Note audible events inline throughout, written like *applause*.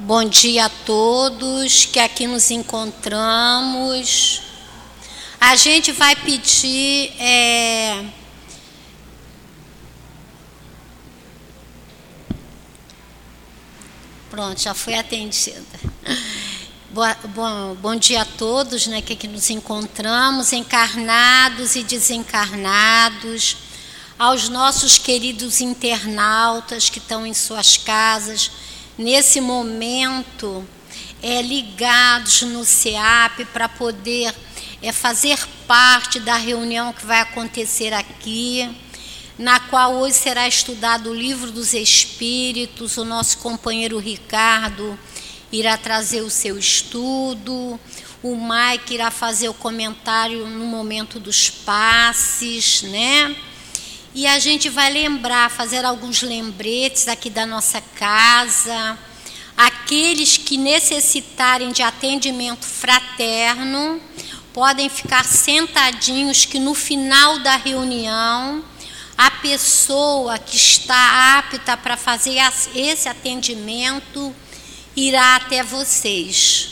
Bom dia a todos que aqui nos encontramos. A gente vai pedir. É... Pronto, já foi atendida. Boa, bom, bom dia a todos né, que aqui nos encontramos, encarnados e desencarnados, aos nossos queridos internautas que estão em suas casas nesse momento, é, ligados no SEAP para poder é, fazer parte da reunião que vai acontecer aqui, na qual hoje será estudado o livro dos Espíritos. O nosso companheiro Ricardo irá trazer o seu estudo, o Mike irá fazer o comentário no momento dos passes, né? E a gente vai lembrar, fazer alguns lembretes aqui da nossa casa. Aqueles que necessitarem de atendimento fraterno podem ficar sentadinhos, que no final da reunião, a pessoa que está apta para fazer esse atendimento irá até vocês.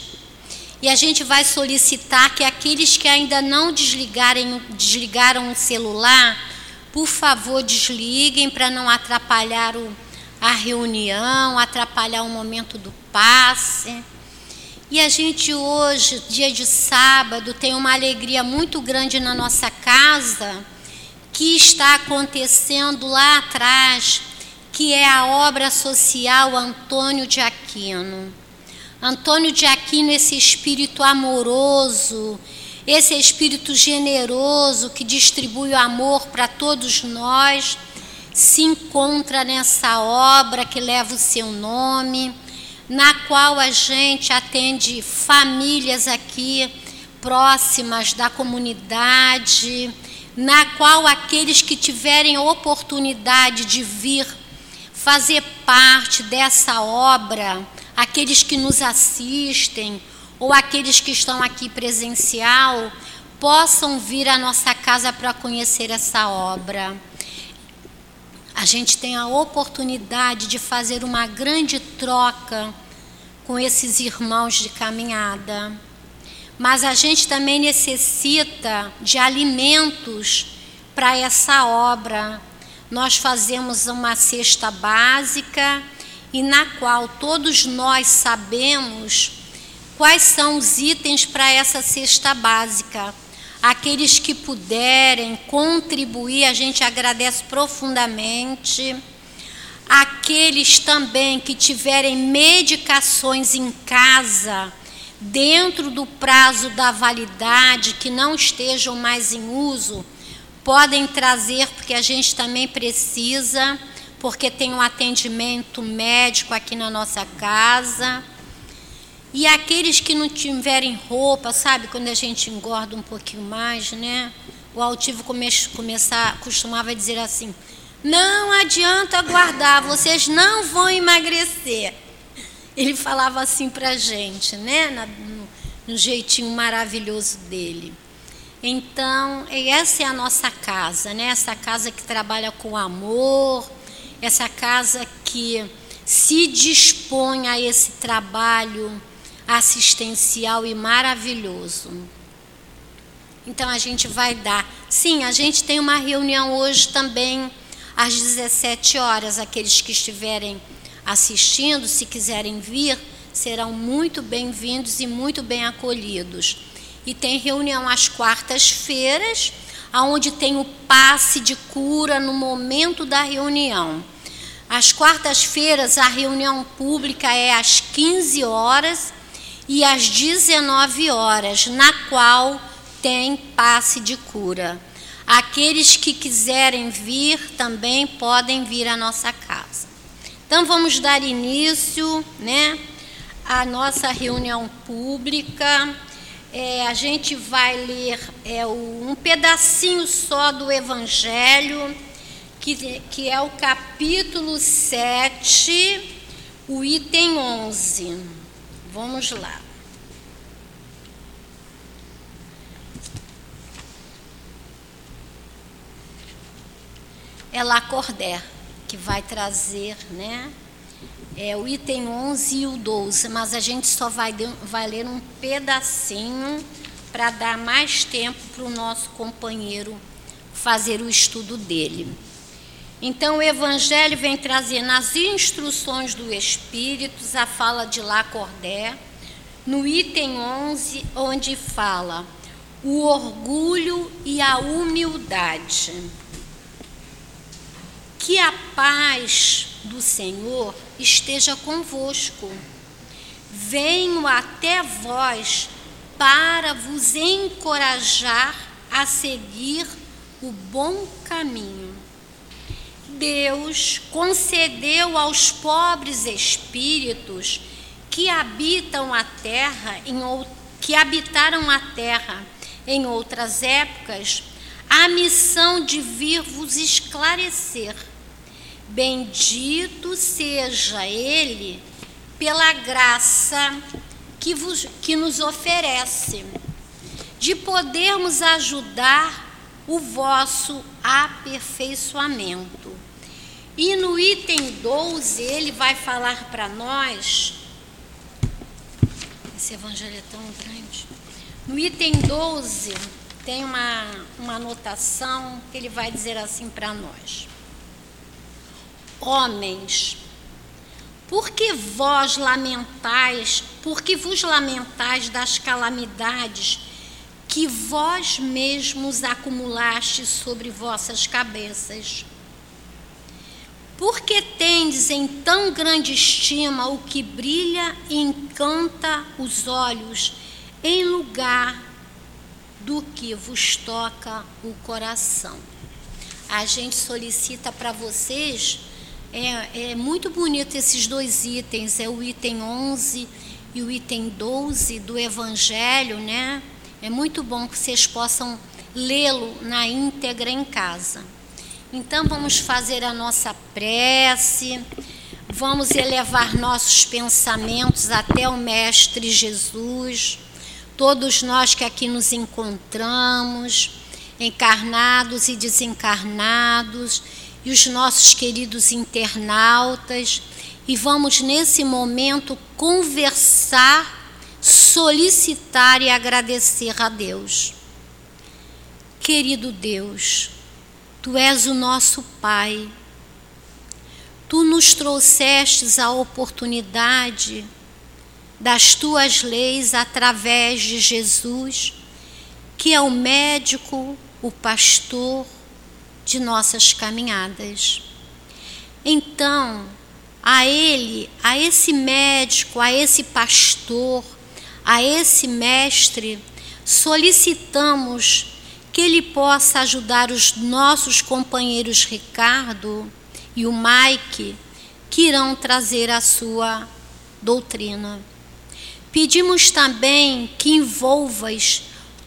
E a gente vai solicitar que aqueles que ainda não desligarem, desligaram o celular, por favor, desliguem para não atrapalhar o, a reunião, atrapalhar o momento do passe. E a gente hoje, dia de sábado, tem uma alegria muito grande na nossa casa, que está acontecendo lá atrás, que é a obra social Antônio de Aquino. Antônio de Aquino, esse espírito amoroso, esse espírito generoso que distribui o amor para todos nós se encontra nessa obra que leva o seu nome, na qual a gente atende famílias aqui próximas da comunidade, na qual aqueles que tiverem oportunidade de vir fazer parte dessa obra, aqueles que nos assistem, ou aqueles que estão aqui presencial possam vir à nossa casa para conhecer essa obra. A gente tem a oportunidade de fazer uma grande troca com esses irmãos de caminhada. Mas a gente também necessita de alimentos para essa obra. Nós fazemos uma cesta básica e na qual todos nós sabemos quais são os itens para essa cesta básica. Aqueles que puderem contribuir, a gente agradece profundamente. Aqueles também que tiverem medicações em casa, dentro do prazo da validade, que não estejam mais em uso, podem trazer, porque a gente também precisa, porque tem um atendimento médico aqui na nossa casa. E aqueles que não tiverem roupa, sabe, quando a gente engorda um pouquinho mais, né? O altivo come começar, costumava dizer assim: não adianta guardar, vocês não vão emagrecer. Ele falava assim para a gente, né? Na, no, no jeitinho maravilhoso dele. Então, essa é a nossa casa, né? Essa casa que trabalha com amor, essa casa que se dispõe a esse trabalho assistencial e maravilhoso. Então a gente vai dar. Sim, a gente tem uma reunião hoje também às 17 horas. Aqueles que estiverem assistindo, se quiserem vir, serão muito bem-vindos e muito bem acolhidos. E tem reunião às quartas-feiras, onde tem o passe de cura no momento da reunião. Às quartas-feiras, a reunião pública é às 15 horas e às 19 horas, na qual tem passe de cura. Aqueles que quiserem vir também podem vir à nossa casa. Então vamos dar início, né, à nossa reunião pública. É, a gente vai ler é, um pedacinho só do Evangelho, que, que é o capítulo 7, o item 11. Vamos lá. É Lacordaire que vai trazer, né? é o item 11 e o 12, mas a gente só vai, vai ler um pedacinho para dar mais tempo para o nosso companheiro fazer o estudo dele. Então, o Evangelho vem trazer nas instruções do Espírito a fala de Lacordé, no item 11, onde fala o orgulho e a humildade. Que a paz do Senhor esteja convosco. Venho até vós para vos encorajar a seguir o bom caminho. Deus concedeu aos pobres espíritos que habitam a terra em que habitaram a terra em outras épocas a missão de vir vos esclarecer. Bendito seja ele pela graça que, vos, que nos oferece, de podermos ajudar o vosso aperfeiçoamento. E no item 12, ele vai falar para nós. Esse evangelho é tão grande. No item 12, tem uma, uma anotação que ele vai dizer assim para nós: Homens, por que vós lamentais, por que vos lamentais das calamidades que vós mesmos acumulastes sobre vossas cabeças? Porque tendes em tão grande estima o que brilha e encanta os olhos, em lugar do que vos toca o coração. A gente solicita para vocês, é, é muito bonito esses dois itens, é o item 11 e o item 12 do Evangelho, né? É muito bom que vocês possam lê-lo na íntegra em casa. Então vamos fazer a nossa prece, vamos elevar nossos pensamentos até o Mestre Jesus, todos nós que aqui nos encontramos, encarnados e desencarnados, e os nossos queridos internautas, e vamos nesse momento conversar, solicitar e agradecer a Deus. Querido Deus, Tu és o nosso Pai. Tu nos trouxestes a oportunidade das tuas leis através de Jesus, que é o médico, o pastor de nossas caminhadas. Então, a ele, a esse médico, a esse pastor, a esse mestre, solicitamos que ele possa ajudar os nossos companheiros Ricardo e o Mike, que irão trazer a sua doutrina. Pedimos também que envolvas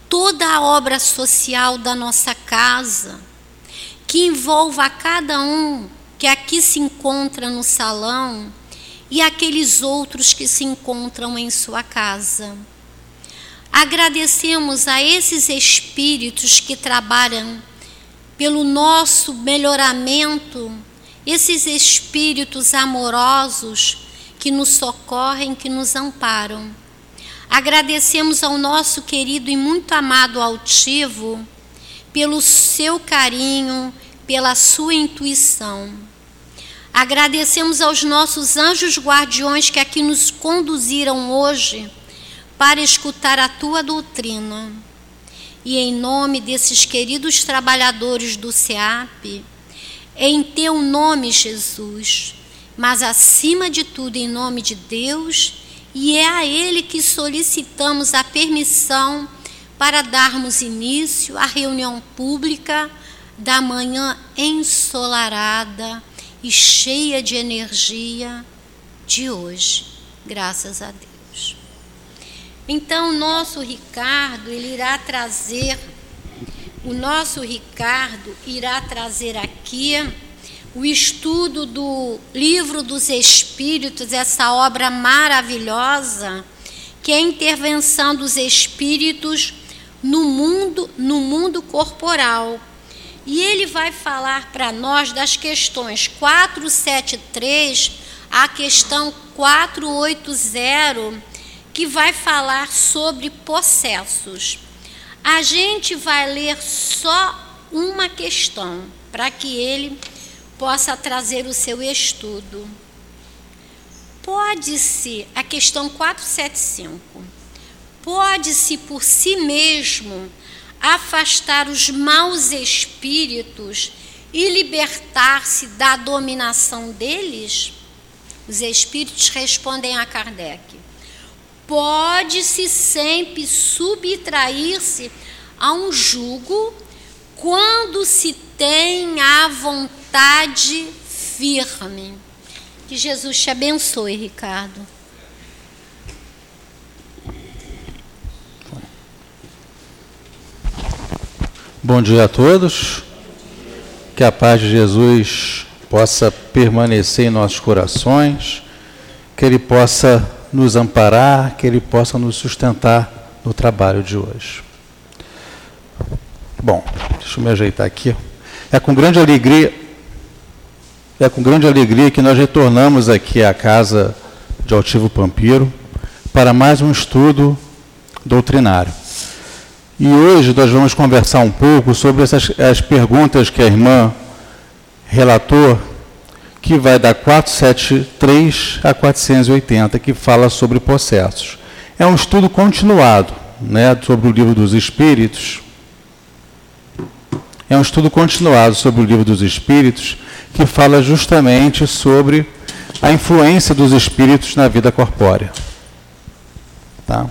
toda a obra social da nossa casa, que envolva a cada um que aqui se encontra no salão e aqueles outros que se encontram em sua casa. Agradecemos a esses espíritos que trabalham pelo nosso melhoramento, esses espíritos amorosos que nos socorrem, que nos amparam. Agradecemos ao nosso querido e muito amado altivo pelo seu carinho, pela sua intuição. Agradecemos aos nossos anjos guardiões que aqui nos conduziram hoje para escutar a tua doutrina. E em nome desses queridos trabalhadores do SEAP, em teu nome, Jesus, mas acima de tudo em nome de Deus, e é a Ele que solicitamos a permissão para darmos início à reunião pública da manhã ensolarada e cheia de energia de hoje. Graças a Deus. Então, nosso Ricardo, ele irá trazer, o nosso Ricardo irá trazer aqui o estudo do Livro dos Espíritos, essa obra maravilhosa, que é a intervenção dos espíritos no mundo, no mundo corporal. E ele vai falar para nós das questões 473 a questão 480, que vai falar sobre processos. A gente vai ler só uma questão, para que ele possa trazer o seu estudo. Pode-se, a questão 475, pode-se por si mesmo afastar os maus espíritos e libertar-se da dominação deles? Os espíritos respondem a Kardec: pode-se sempre subtrair-se a um jugo quando se tem a vontade firme. Que Jesus te abençoe, Ricardo. Bom dia a todos. Que a paz de Jesus possa permanecer em nossos corações, que Ele possa nos amparar, que Ele possa nos sustentar no trabalho de hoje. Bom, deixa eu me ajeitar aqui. É com grande alegria, é com grande alegria que nós retornamos aqui à casa de Altivo Pampiro para mais um estudo doutrinário. E hoje nós vamos conversar um pouco sobre essas as perguntas que a irmã relatou, que vai da 473 a 480, que fala sobre processos. É um estudo continuado né, sobre o livro dos Espíritos. É um estudo continuado sobre o livro dos Espíritos, que fala justamente sobre a influência dos espíritos na vida corpórea. Tá?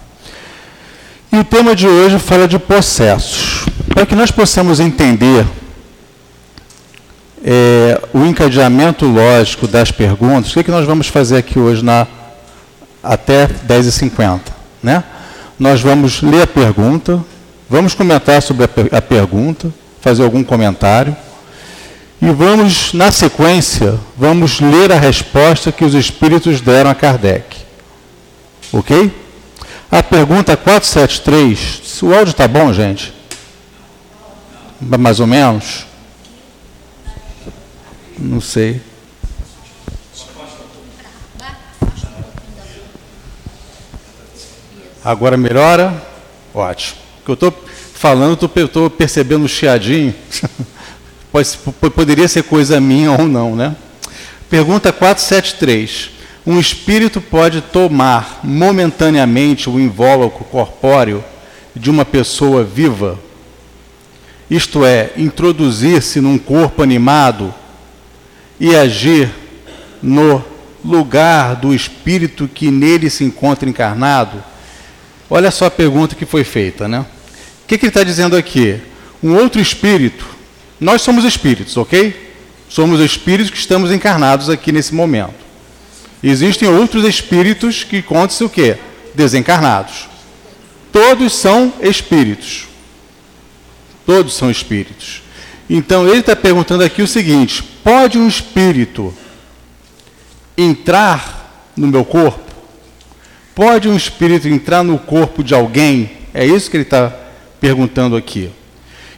E o tema de hoje fala de processos. Para que nós possamos entender é, o encadeamento lógico das perguntas, o que, é que nós vamos fazer aqui hoje na, até 10h50? Né? Nós vamos ler a pergunta, vamos comentar sobre a, a pergunta, fazer algum comentário, e vamos, na sequência, vamos ler a resposta que os espíritos deram a Kardec. Ok? A pergunta 473, o áudio está bom, gente? Mais ou menos? Não sei. Agora melhora? Ótimo. O que eu estou falando, estou percebendo um chiadinho. *laughs* Poderia ser coisa minha ou não, né? Pergunta 473 um espírito pode tomar momentaneamente o invólucro corpóreo de uma pessoa viva, isto é, introduzir-se num corpo animado e agir no lugar do espírito que nele se encontra encarnado? Olha só a pergunta que foi feita, né? O que, que ele está dizendo aqui? Um outro espírito, nós somos espíritos, ok? Somos espíritos que estamos encarnados aqui nesse momento. Existem outros espíritos que contam-se o quê? Desencarnados. Todos são espíritos. Todos são espíritos. Então ele está perguntando aqui o seguinte: pode um espírito entrar no meu corpo? Pode um espírito entrar no corpo de alguém? É isso que ele está perguntando aqui.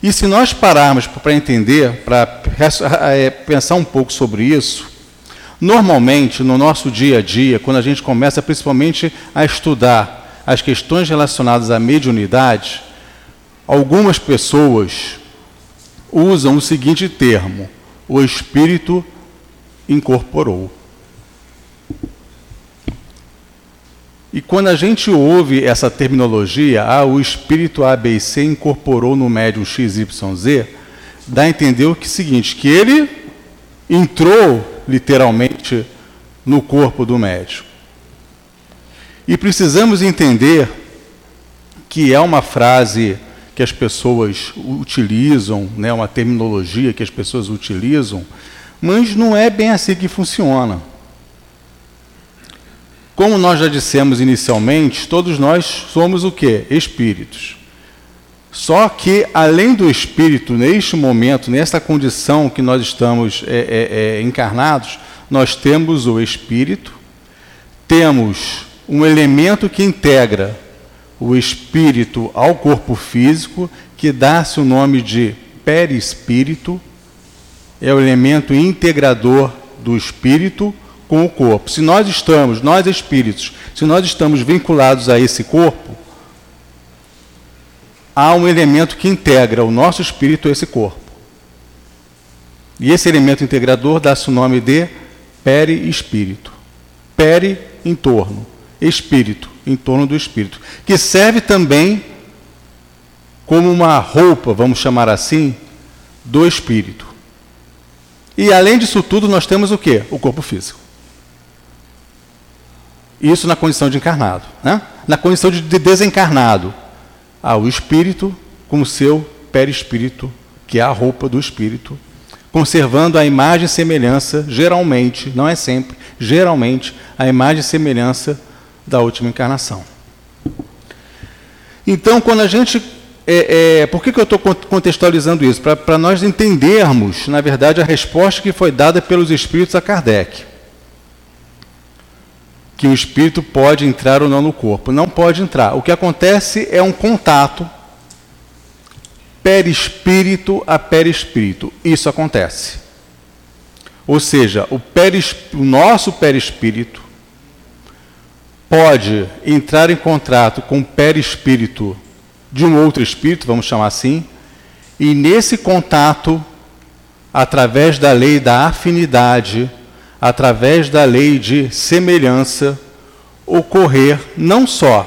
E se nós pararmos para entender, para é, pensar um pouco sobre isso, Normalmente, no nosso dia a dia, quando a gente começa principalmente a estudar as questões relacionadas à mediunidade, algumas pessoas usam o seguinte termo: o espírito incorporou. E quando a gente ouve essa terminologia, ah, o espírito A, B e C incorporou no médium XYZ, dá a entender o que é o seguinte, que ele entrou literalmente no corpo do médico. E precisamos entender que é uma frase que as pessoas utilizam, né, uma terminologia que as pessoas utilizam, mas não é bem assim que funciona. Como nós já dissemos inicialmente, todos nós somos o que? Espíritos. Só que, além do espírito, neste momento, nessa condição que nós estamos é, é, é, encarnados, nós temos o espírito, temos um elemento que integra o espírito ao corpo físico, que dá-se o nome de perispírito, é o elemento integrador do espírito com o corpo. Se nós estamos, nós espíritos, se nós estamos vinculados a esse corpo, há um elemento que integra o nosso espírito a esse corpo. E esse elemento integrador dá-se o nome de perispírito. Peri, em torno. Espírito, em torno do espírito. Que serve também como uma roupa, vamos chamar assim, do espírito. E além disso tudo, nós temos o que? O corpo físico. Isso na condição de encarnado. Né? Na condição de desencarnado, há o espírito com o seu perispírito, que é a roupa do espírito, conservando a imagem e semelhança, geralmente, não é sempre, geralmente, a imagem e semelhança da última encarnação. Então, quando a gente. É, é, por que, que eu estou contextualizando isso? Para nós entendermos, na verdade, a resposta que foi dada pelos espíritos a Kardec que o espírito pode entrar ou não no corpo. Não pode entrar. O que acontece é um contato perispírito a perispírito. Isso acontece. Ou seja, o, o nosso perispírito pode entrar em contato com o perispírito de um outro espírito, vamos chamar assim, e nesse contato, através da lei da afinidade, através da lei de semelhança, ocorrer não só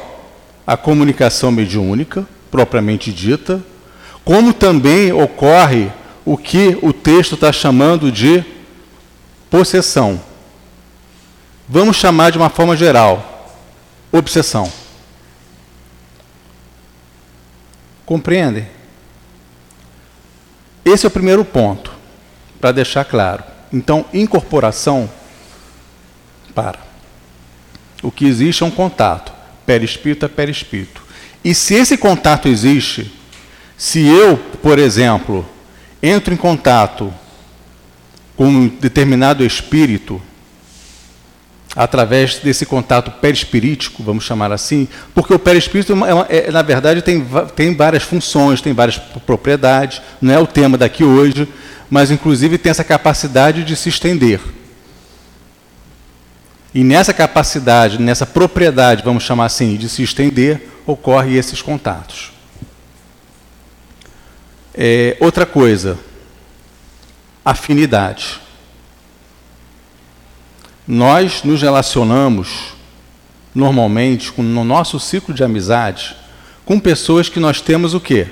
a comunicação mediúnica, propriamente dita, como também ocorre o que o texto está chamando de possessão. Vamos chamar de uma forma geral, obsessão. Compreendem? Esse é o primeiro ponto, para deixar claro. Então, incorporação, para. O que existe é um contato, perispírito a perispírito. E se esse contato existe, se eu, por exemplo, entro em contato com um determinado espírito, através desse contato perispirítico, vamos chamar assim, porque o perispírito, é, uma, é, na verdade, tem, tem várias funções, tem várias propriedades, não é o tema daqui hoje, mas inclusive tem essa capacidade de se estender. E nessa capacidade, nessa propriedade, vamos chamar assim, de se estender, ocorrem esses contatos. É, outra coisa, afinidade. Nós nos relacionamos normalmente com, no nosso ciclo de amizade com pessoas que nós temos o quê?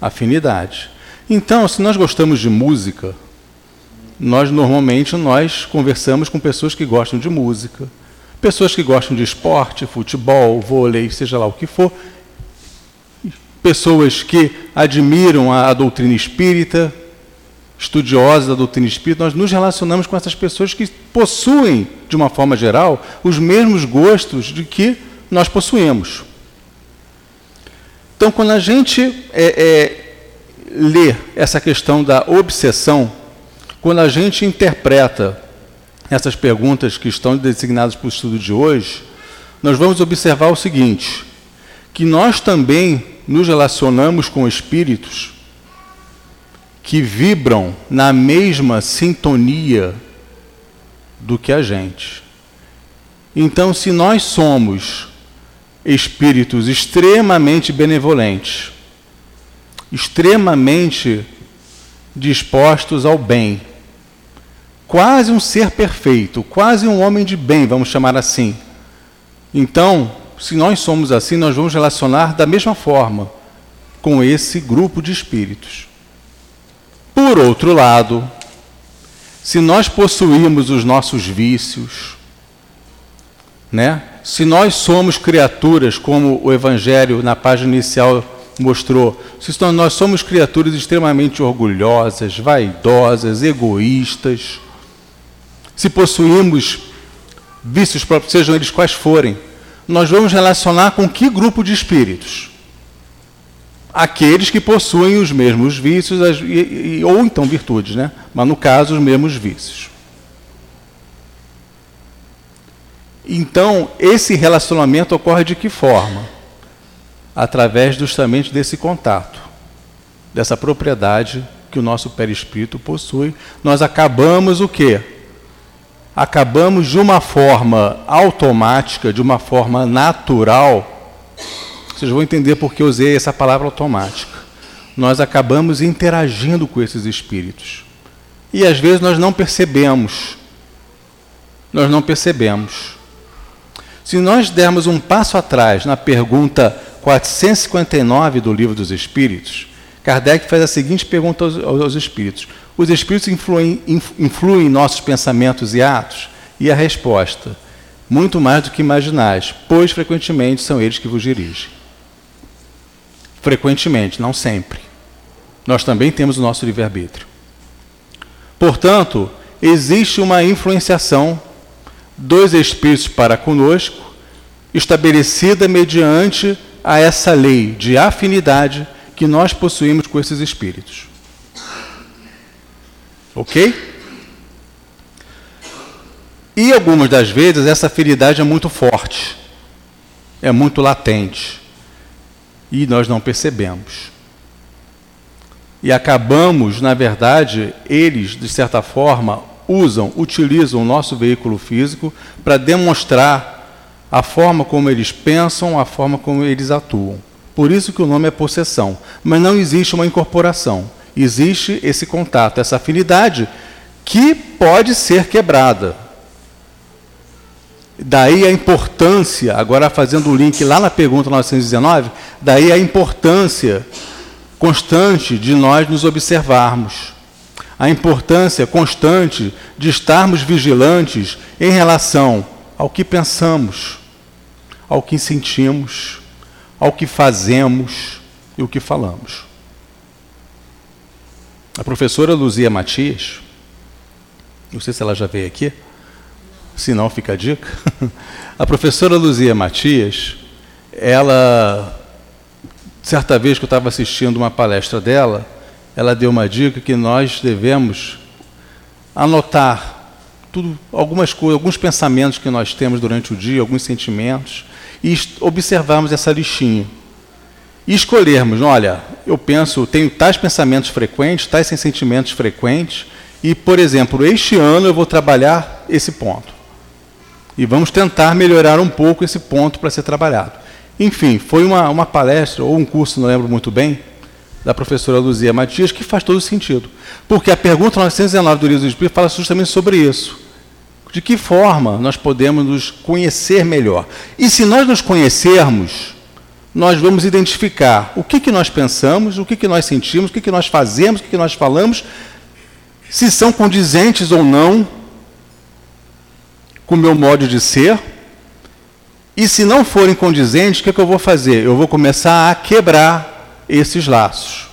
Afinidade. Então, se nós gostamos de música, nós normalmente nós conversamos com pessoas que gostam de música, pessoas que gostam de esporte, futebol, vôlei, seja lá o que for, pessoas que admiram a, a doutrina espírita, estudiosos da doutrina espírita, nós nos relacionamos com essas pessoas que possuem, de uma forma geral, os mesmos gostos de que nós possuímos. Então, quando a gente é, é, lê essa questão da obsessão, quando a gente interpreta essas perguntas que estão designadas para o estudo de hoje, nós vamos observar o seguinte: que nós também nos relacionamos com espíritos que vibram na mesma sintonia do que a gente. Então, se nós somos espíritos extremamente benevolentes, extremamente dispostos ao bem. Quase um ser perfeito, quase um homem de bem, vamos chamar assim. Então, se nós somos assim, nós vamos relacionar da mesma forma com esse grupo de espíritos. Por outro lado, se nós possuímos os nossos vícios, né? Se nós somos criaturas, como o Evangelho na página inicial mostrou. Nós somos criaturas extremamente orgulhosas, vaidosas, egoístas. Se possuímos vícios próprios, sejam eles quais forem, nós vamos relacionar com que grupo de espíritos? Aqueles que possuem os mesmos vícios, ou então virtudes, né? mas no caso, os mesmos vícios. Então, esse relacionamento ocorre de que forma? através justamente desse contato, dessa propriedade que o nosso perispírito possui, nós acabamos o quê? acabamos de uma forma automática, de uma forma natural. Vocês vão entender por que eu usei essa palavra automática. Nós acabamos interagindo com esses espíritos. E às vezes nós não percebemos. Nós não percebemos. Se nós dermos um passo atrás na pergunta 459 do Livro dos Espíritos, Kardec faz a seguinte pergunta aos, aos espíritos: Os espíritos influem, influem em nossos pensamentos e atos? E a resposta: Muito mais do que imaginais, pois frequentemente são eles que vos dirigem. Frequentemente, não sempre. Nós também temos o nosso livre-arbítrio. Portanto, existe uma influenciação dos espíritos para conosco, estabelecida mediante a essa lei de afinidade que nós possuímos com esses espíritos. Ok? E algumas das vezes essa afinidade é muito forte, é muito latente, e nós não percebemos. E acabamos, na verdade, eles, de certa forma, usam, utilizam o nosso veículo físico para demonstrar a forma como eles pensam, a forma como eles atuam. Por isso que o nome é possessão. Mas não existe uma incorporação. Existe esse contato, essa afinidade que pode ser quebrada. Daí a importância, agora fazendo o link lá na pergunta 919, daí a importância constante de nós nos observarmos. A importância constante de estarmos vigilantes em relação ao que pensamos, ao que sentimos, ao que fazemos e o que falamos. A professora Luzia Matias, não sei se ela já veio aqui, se não fica a dica. *laughs* A professora Luzia Matias, ela, certa vez que eu estava assistindo uma palestra dela, ela deu uma dica que nós devemos anotar tudo, algumas coisas, alguns pensamentos que nós temos durante o dia, alguns sentimentos, e observarmos essa listinha. E escolhermos, olha, eu penso, tenho tais pensamentos frequentes, tais sentimentos frequentes, e, por exemplo, este ano eu vou trabalhar esse ponto. E vamos tentar melhorar um pouco esse ponto para ser trabalhado. Enfim, foi uma, uma palestra ou um curso, não lembro muito bem, da professora Luzia Matias, que faz todo sentido. Porque a pergunta 919 do Livro do Espírito fala justamente sobre isso. De que forma nós podemos nos conhecer melhor? E se nós nos conhecermos, nós vamos identificar o que, que nós pensamos, o que, que nós sentimos, o que, que nós fazemos, o que, que nós falamos, se são condizentes ou não com o meu modo de ser. E se não forem condizentes, o que, que eu vou fazer? Eu vou começar a quebrar esses laços.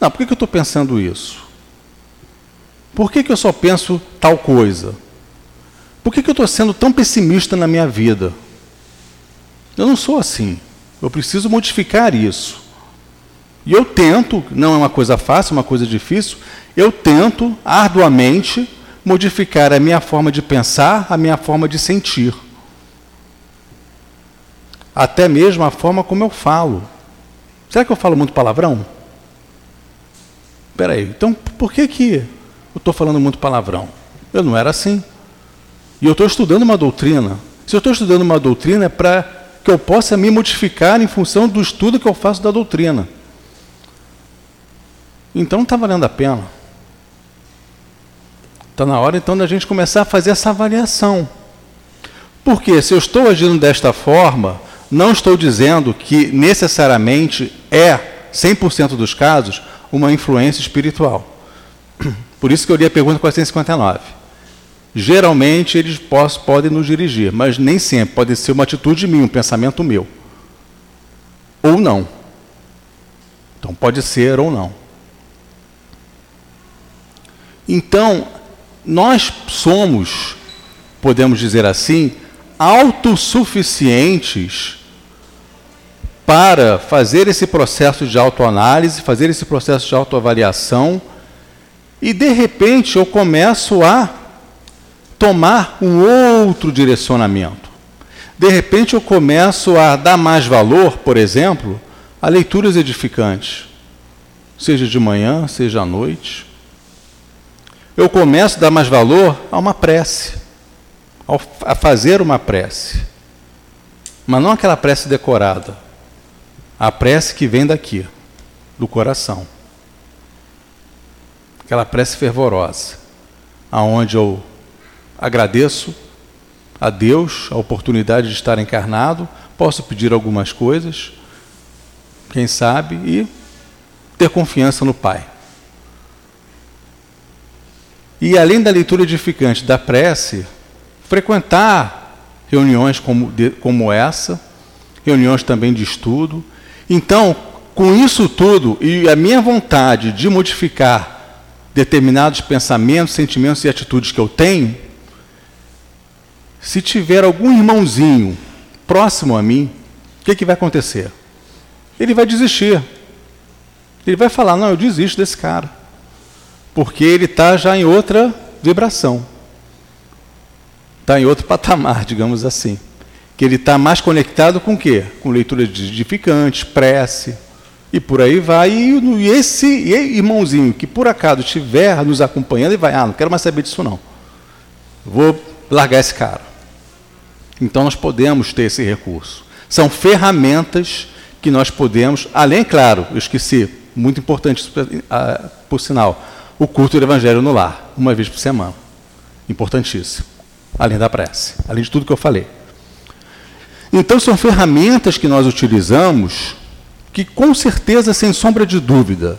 Não, por que, que eu estou pensando isso? Por que, que eu só penso tal coisa? Por que, que eu estou sendo tão pessimista na minha vida? Eu não sou assim. Eu preciso modificar isso. E eu tento, não é uma coisa fácil, é uma coisa difícil, eu tento arduamente modificar a minha forma de pensar, a minha forma de sentir. Até mesmo a forma como eu falo. Será que eu falo muito palavrão? Espera aí, então por que, que eu estou falando muito palavrão? Eu não era assim. E eu estou estudando uma doutrina. Se eu estou estudando uma doutrina é para que eu possa me modificar em função do estudo que eu faço da doutrina. Então não está valendo a pena. Está na hora então da gente começar a fazer essa avaliação. Porque se eu estou agindo desta forma, não estou dizendo que necessariamente é, 100% dos casos, uma influência espiritual. Por isso que eu li a pergunta 459. Geralmente eles podem nos dirigir, mas nem sempre. Pode ser uma atitude minha, um pensamento meu. Ou não. Então pode ser ou não. Então, nós somos, podemos dizer assim, autossuficientes para fazer esse processo de autoanálise, fazer esse processo de autoavaliação, e de repente eu começo a tomar um outro direcionamento. De repente eu começo a dar mais valor, por exemplo, a leituras edificantes, seja de manhã, seja à noite. Eu começo a dar mais valor a uma prece, a fazer uma prece. Mas não aquela prece decorada, a prece que vem daqui, do coração. Aquela prece fervorosa, aonde eu agradeço a Deus a oportunidade de estar encarnado, posso pedir algumas coisas, quem sabe, e ter confiança no Pai. E além da leitura edificante da prece, frequentar reuniões como, de, como essa, reuniões também de estudo. Então, com isso tudo e a minha vontade de modificar determinados pensamentos, sentimentos e atitudes que eu tenho, se tiver algum irmãozinho próximo a mim, o que, que vai acontecer? Ele vai desistir. Ele vai falar: Não, eu desisto desse cara. Porque ele está já em outra vibração. Está em outro patamar, *laughs* digamos assim. Que ele está mais conectado com o quê? Com leitura de edificantes, prece, e por aí vai. E esse irmãozinho que por acaso estiver nos acompanhando, ele vai: Ah, não quero mais saber disso não. Vou largar esse cara. Então nós podemos ter esse recurso. São ferramentas que nós podemos, além, claro, eu esqueci, muito importante, ah, por sinal, o culto do Evangelho no lar, uma vez por semana. Importantíssimo. Além da prece, além de tudo que eu falei. Então, são ferramentas que nós utilizamos que, com certeza, sem sombra de dúvida,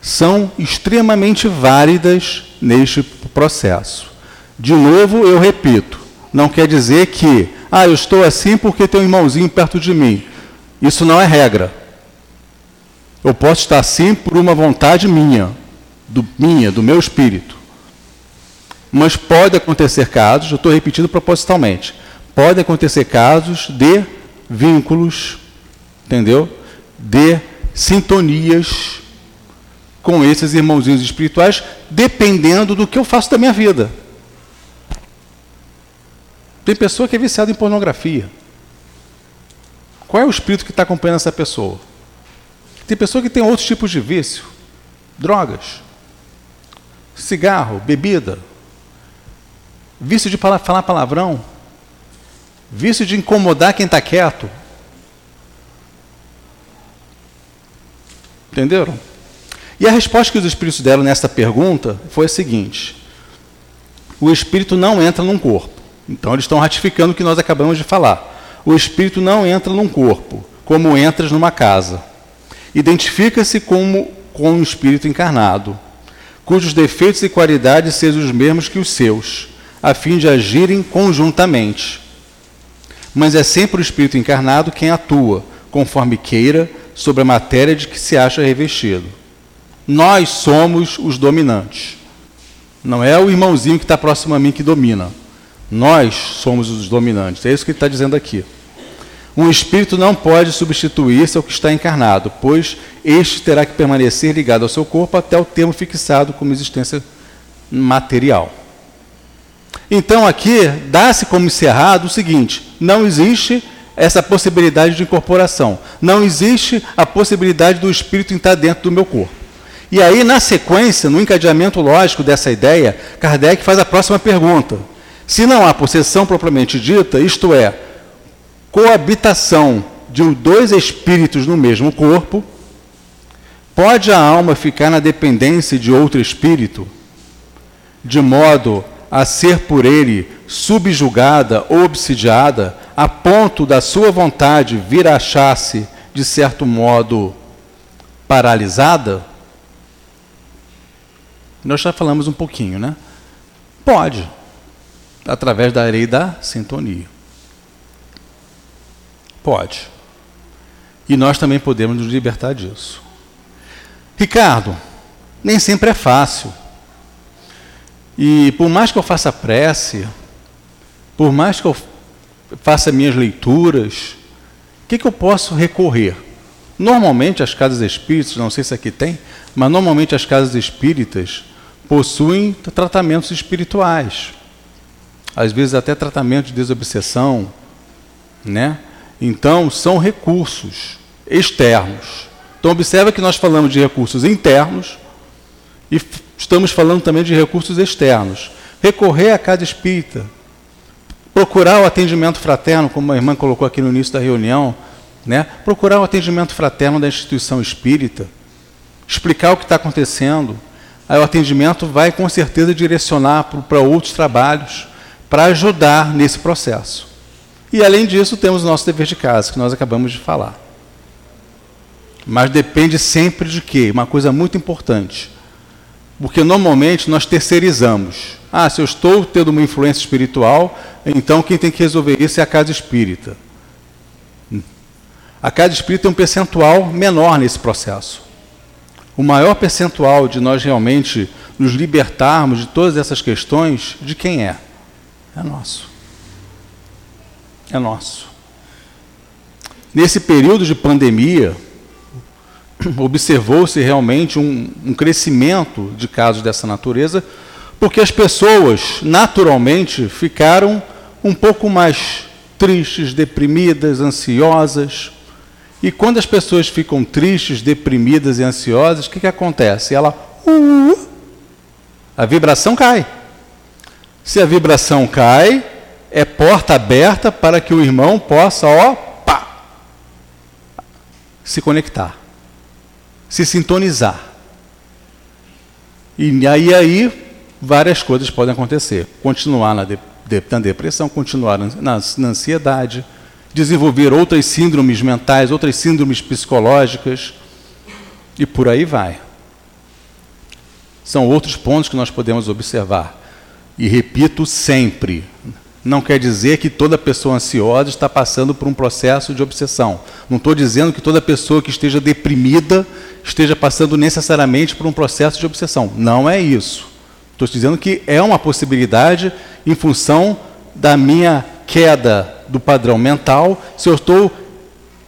são extremamente válidas neste processo. De novo, eu repito, não quer dizer que, ah, eu estou assim porque tem um irmãozinho perto de mim. Isso não é regra. Eu posso estar assim por uma vontade minha, do, minha, do meu espírito. Mas pode acontecer casos, eu estou repetindo propositalmente, pode acontecer casos de vínculos, entendeu? De sintonias com esses irmãozinhos espirituais, dependendo do que eu faço da minha vida. Tem pessoa que é viciada em pornografia. Qual é o espírito que está acompanhando essa pessoa? Tem pessoa que tem outros tipos de vício, drogas, cigarro, bebida, vício de falar palavrão, vício de incomodar quem está quieto. Entenderam? E a resposta que os espíritos deram nessa pergunta foi a seguinte: o espírito não entra num corpo. Então eles estão ratificando o que nós acabamos de falar. O espírito não entra num corpo, como entras numa casa identifica-se como com um espírito encarnado, cujos defeitos e qualidades sejam os mesmos que os seus, a fim de agirem conjuntamente. Mas é sempre o espírito encarnado quem atua, conforme queira, sobre a matéria de que se acha revestido. Nós somos os dominantes. Não é o irmãozinho que está próximo a mim que domina. Nós somos os dominantes. É isso que ele está dizendo aqui. Um espírito não pode substituir-se ao que está encarnado, pois este terá que permanecer ligado ao seu corpo até o termo fixado como existência material. Então aqui dá-se como encerrado o seguinte: não existe essa possibilidade de incorporação, não existe a possibilidade do espírito estar dentro do meu corpo. E aí, na sequência, no encadeamento lógico dessa ideia, Kardec faz a próxima pergunta: se não há possessão propriamente dita, isto é, coabitação de dois espíritos no mesmo corpo, pode a alma ficar na dependência de outro espírito, de modo a ser por ele subjugada ou obsidiada, a ponto da sua vontade vir a achar-se, de certo modo, paralisada? Nós já falamos um pouquinho, né? Pode, através da lei da sintonia. Pode. E nós também podemos nos libertar disso. Ricardo, nem sempre é fácil. E por mais que eu faça prece, por mais que eu faça minhas leituras, o que, que eu posso recorrer? Normalmente as casas espíritas, não sei se aqui tem, mas normalmente as casas espíritas possuem tratamentos espirituais. Às vezes até tratamento de desobsessão, né? Então, são recursos externos. Então, observa que nós falamos de recursos internos e Estamos falando também de recursos externos. Recorrer à casa espírita, procurar o atendimento fraterno, como a irmã colocou aqui no início da reunião, né? procurar o atendimento fraterno da instituição espírita, explicar o que está acontecendo. Aí o atendimento vai com certeza direcionar para outros trabalhos para ajudar nesse processo. E além disso, temos o nosso dever de casa, que nós acabamos de falar. Mas depende sempre de quê? Uma coisa muito importante. Porque normalmente nós terceirizamos. Ah, se eu estou tendo uma influência espiritual, então quem tem que resolver isso é a casa espírita. A casa espírita tem um percentual menor nesse processo. O maior percentual de nós realmente nos libertarmos de todas essas questões, de quem é? É nosso. É nosso. Nesse período de pandemia, *clears throat* observou-se realmente um, um, crescimento de casos dessa natureza, porque as pessoas naturalmente ficaram um pouco mais tristes, deprimidas, ansiosas. E quando as pessoas ficam tristes, deprimidas e ansiosas, o que, que acontece? Ela. Uh, a vibração cai. Se a vibração cai, é porta aberta para que o irmão possa, ó, pá, se conectar, se sintonizar. E aí, aí várias coisas podem acontecer. Continuar na, de, de, na depressão, continuar na, na, na ansiedade, desenvolver outras síndromes mentais, outras síndromes psicológicas, e por aí vai. São outros pontos que nós podemos observar. E repito sempre: não quer dizer que toda pessoa ansiosa está passando por um processo de obsessão. Não estou dizendo que toda pessoa que esteja deprimida esteja passando necessariamente por um processo de obsessão. Não é isso. Estou dizendo que é uma possibilidade em função da minha queda do padrão mental. Se eu estou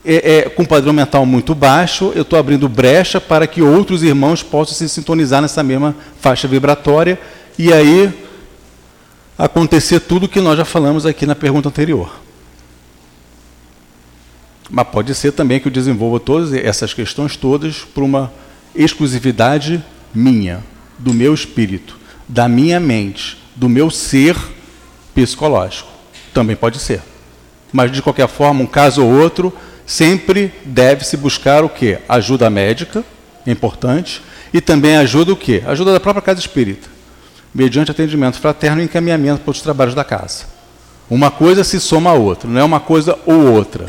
é, é, com um padrão mental muito baixo, eu estou abrindo brecha para que outros irmãos possam se sintonizar nessa mesma faixa vibratória. E aí acontecer tudo o que nós já falamos aqui na pergunta anterior. Mas pode ser também que eu desenvolva todas essas questões todas por uma exclusividade minha, do meu espírito, da minha mente, do meu ser psicológico. Também pode ser. Mas de qualquer forma, um caso ou outro, sempre deve-se buscar o quê? Ajuda médica, é importante, e também ajuda o quê? Ajuda da própria casa espírita mediante atendimento fraterno e encaminhamento para os trabalhos da casa. Uma coisa se soma a outra, não é uma coisa ou outra.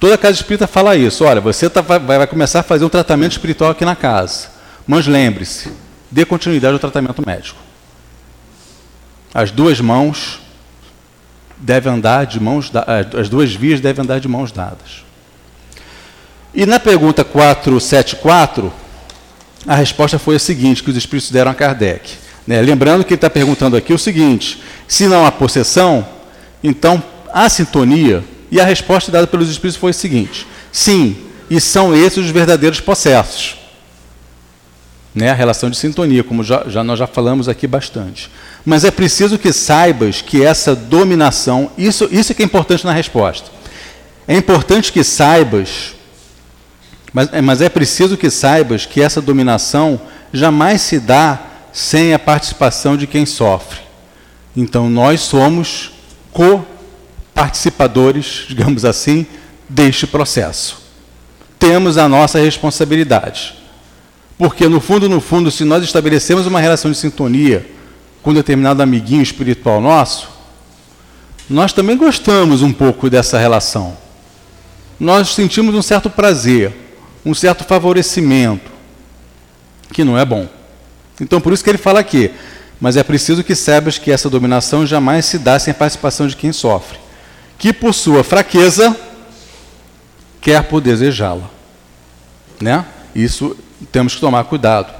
Toda casa espírita fala isso. Olha, você tá, vai, vai começar a fazer um tratamento espiritual aqui na casa. Mas lembre-se, dê continuidade ao tratamento médico. As duas mãos devem andar de mãos as duas vias devem andar de mãos dadas. E na pergunta 474, a resposta foi a seguinte que os espíritos deram a Kardec. Né? Lembrando que ele está perguntando aqui o seguinte: se não há possessão, então há sintonia. E a resposta dada pelos Espíritos foi a seguinte: sim, e são esses os verdadeiros possessos. Né? A relação de sintonia, como já, já, nós já falamos aqui bastante. Mas é preciso que saibas que essa dominação, isso, isso é que é importante na resposta. É importante que saibas, mas, mas é preciso que saibas que essa dominação jamais se dá sem a participação de quem sofre. Então nós somos co-participadores, digamos assim, deste processo. Temos a nossa responsabilidade. Porque no fundo, no fundo, se nós estabelecemos uma relação de sintonia com um determinado amiguinho espiritual nosso, nós também gostamos um pouco dessa relação. Nós sentimos um certo prazer, um certo favorecimento, que não é bom. Então, por isso que ele fala aqui. Mas é preciso que saibas que essa dominação jamais se dá sem a participação de quem sofre, que por sua fraqueza quer por desejá-la. Né? Isso temos que tomar cuidado.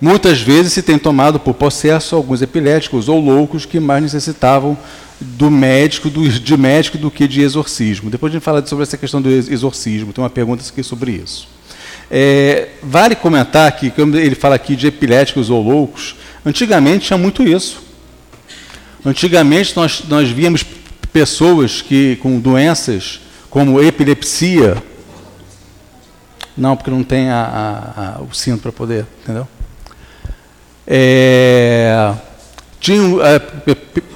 Muitas vezes se tem tomado por possesso alguns epiléticos ou loucos que mais necessitavam do médico, do, de médico do que de exorcismo. Depois a gente fala sobre essa questão do exorcismo, tem uma pergunta aqui sobre isso. É, vale comentar que, quando ele fala aqui de epiléticos ou loucos, antigamente tinha muito isso. Antigamente nós, nós víamos pessoas que com doenças como epilepsia. Não, porque não tem a, a, a, o cinto para poder, entendeu? É, tinham é,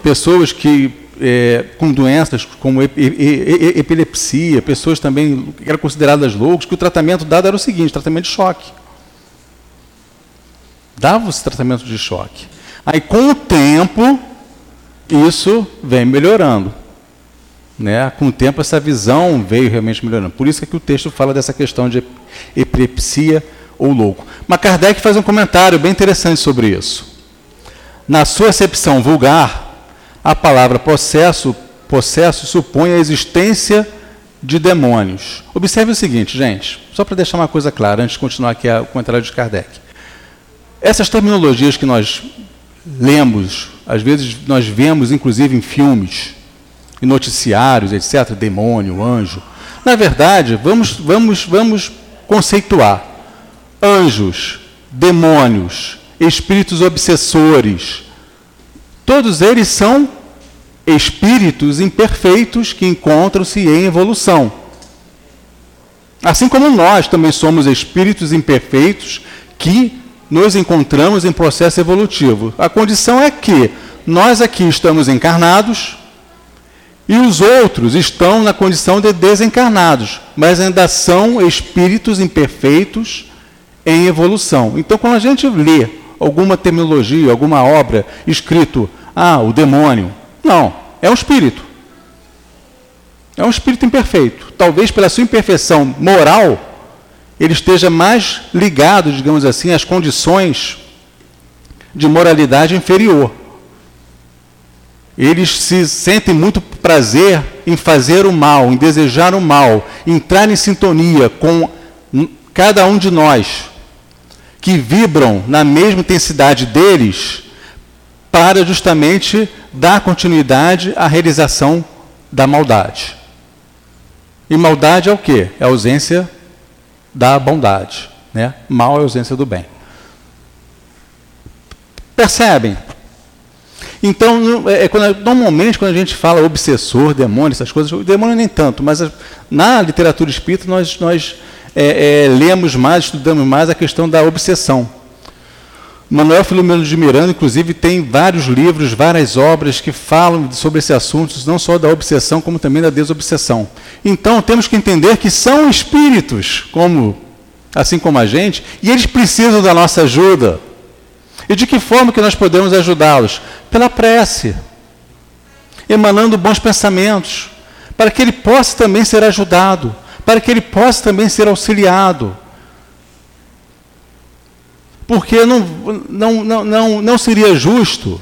pessoas que é, com doenças como epilepsia, pessoas também que eram consideradas loucos, que o tratamento dado era o seguinte, tratamento de choque. Dava-se tratamento de choque. Aí, com o tempo, isso vem melhorando. Né? Com o tempo, essa visão veio realmente melhorando. Por isso é que o texto fala dessa questão de epilepsia ou louco. Mas Kardec faz um comentário bem interessante sobre isso. Na sua acepção vulgar, a palavra possesso, possesso supõe a existência de demônios. Observe o seguinte, gente, só para deixar uma coisa clara, antes de continuar aqui o comentário de Kardec. Essas terminologias que nós lemos, às vezes nós vemos inclusive em filmes, em noticiários, etc., demônio, anjo. Na verdade, vamos, vamos, vamos conceituar anjos, demônios, espíritos obsessores, todos eles são espíritos imperfeitos que encontram-se em evolução. Assim como nós também somos espíritos imperfeitos que nos encontramos em processo evolutivo. A condição é que nós aqui estamos encarnados e os outros estão na condição de desencarnados, mas ainda são espíritos imperfeitos em evolução. Então, quando a gente lê alguma terminologia, alguma obra escrito, ah, o demônio, não, é um espírito. É um espírito imperfeito. Talvez pela sua imperfeição moral, ele esteja mais ligado, digamos assim, às condições de moralidade inferior. Eles se sentem muito prazer em fazer o mal, em desejar o mal, entrar em sintonia com cada um de nós, que vibram na mesma intensidade deles, para justamente dar continuidade à realização da maldade. E maldade é o quê? É a ausência da bondade. Né? Mal é a ausência do bem. Percebem? Então, é, é, quando, normalmente, quando a gente fala obsessor, demônio, essas coisas, o demônio nem tanto, mas na literatura espírita nós, nós é, lemos mais, estudamos mais a questão da obsessão. Manuel Filomeno de Miranda, inclusive, tem vários livros, várias obras que falam sobre esse assunto, não só da obsessão, como também da desobsessão. Então, temos que entender que são espíritos, como assim como a gente, e eles precisam da nossa ajuda. E de que forma que nós podemos ajudá-los? Pela prece, emanando bons pensamentos, para que ele possa também ser ajudado, para que ele possa também ser auxiliado porque não, não, não, não, seria justo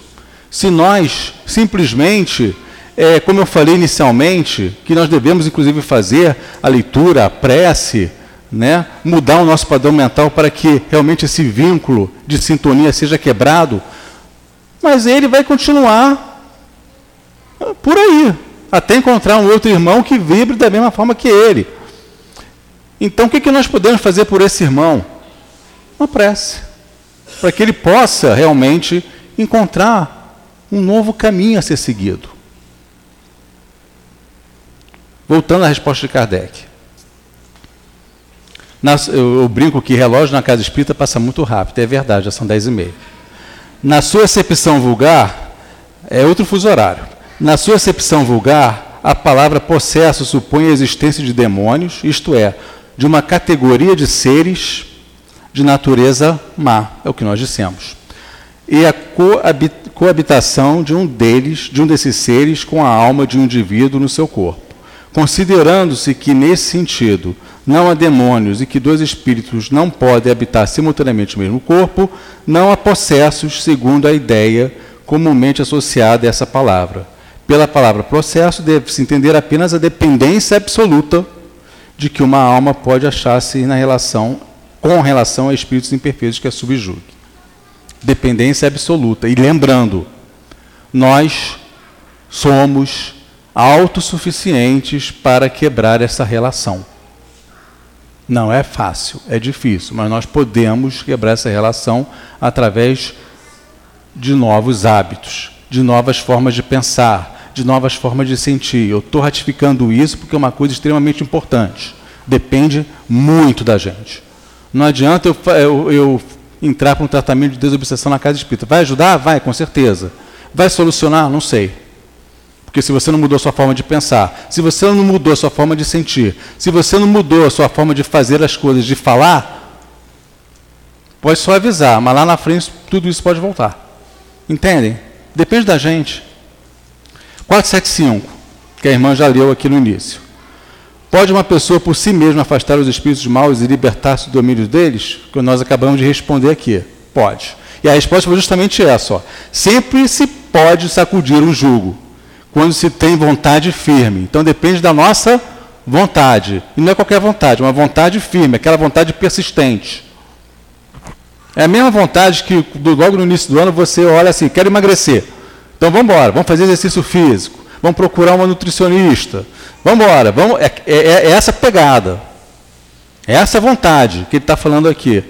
se nós simplesmente, é, como eu falei inicialmente, que nós devemos inclusive fazer a leitura, a prece, né, mudar o nosso padrão mental para que realmente esse vínculo de sintonia seja quebrado, mas ele vai continuar por aí, até encontrar um outro irmão que vibre da mesma forma que ele. Então, o que, que nós podemos fazer por esse irmão? Uma prece para que ele possa realmente encontrar um novo caminho a ser seguido. Voltando à resposta de Kardec. eu, brinco que relógio na casa espírita passa muito rápido, é verdade, já são dez e meia. Na sua acepção vulgar, é outro fuso horário. Na sua acepção vulgar, a palavra possesso supõe a existência de demônios, isto é, de uma categoria de seres de natureza má, é o que nós dissemos. E a coabitação de um deles, de um desses seres, com a alma de um indivíduo no seu corpo. Considerando-se que, nesse sentido, não há demônios e que dois espíritos não podem habitar simultaneamente no mesmo corpo, não há processos, segundo a ideia comumente associada a essa palavra. Pela palavra processo, deve-se entender apenas a dependência absoluta de que uma alma pode achar-se na relação com relação a espíritos imperfeitos que a subjugue. Dependência absoluta. E lembrando, nós somos autossuficientes para quebrar essa relação. Não é fácil, é difícil, mas nós podemos quebrar essa relação através de novos hábitos, de novas formas de pensar, de novas formas de sentir. Eu estou ratificando isso porque é uma coisa extremamente importante. Depende muito da gente. Não adianta eu, eu, eu entrar para um tratamento de desobsessão na casa espírita. Vai ajudar? Vai, com certeza. Vai solucionar? Não sei. Porque se você não mudou sua forma de pensar, se você não mudou sua forma de sentir, se você não mudou sua forma de fazer as coisas, de falar, pode só avisar, mas lá na frente tudo isso pode voltar. Entendem? Depende da gente. 475, que a irmã já leu aqui no início. Pode uma pessoa por si mesma afastar os espíritos maus e libertar-se do domínio deles? Que nós acabamos de responder aqui. Pode. E a resposta foi justamente essa. Ó. Sempre se pode sacudir um jugo, quando se tem vontade firme. Então depende da nossa vontade. E não é qualquer vontade, é uma vontade firme, aquela vontade persistente. É a mesma vontade que logo no início do ano você olha assim, quero emagrecer. Então vamos embora, vamos fazer exercício físico, vamos procurar uma nutricionista, vamos embora, vamos, é, é, é essa pegada. É essa vontade que ele está falando aqui.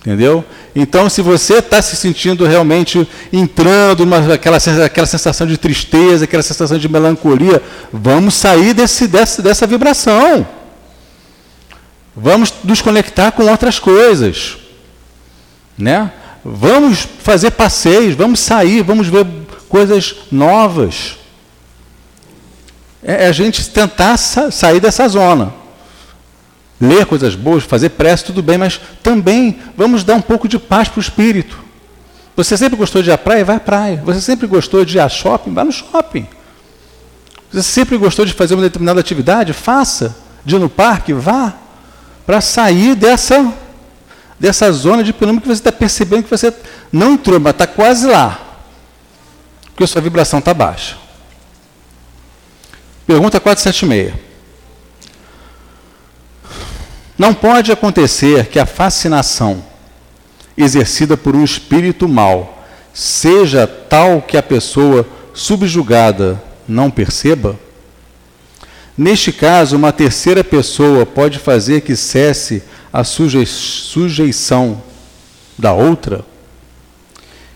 Entendeu? Então, se você está se sentindo realmente entrando naquela aquela sensação de tristeza, aquela sensação de melancolia, vamos sair desse, dessa, dessa vibração. Vamos nos conectar com outras coisas. Né? Vamos fazer passeios, vamos sair, vamos ver coisas novas. É, é a gente tentar sa sair dessa zona. Ler coisas boas, fazer prece, tudo bem, mas também vamos dar um pouco de paz para o espírito. Você sempre gostou de ir à praia? Vai à praia. Você sempre gostou de ir a shopping? Vá no shopping. Você sempre gostou de fazer uma determinada atividade? Faça. De ir no parque? Vá. Para sair dessa dessa zona de penúmbra que você está percebendo que você não entrou, mas está quase lá. Porque a sua vibração está baixa. Pergunta 476. Não pode acontecer que a fascinação exercida por um espírito mal seja tal que a pessoa subjugada não perceba? Neste caso, uma terceira pessoa pode fazer que cesse a sujeição da outra,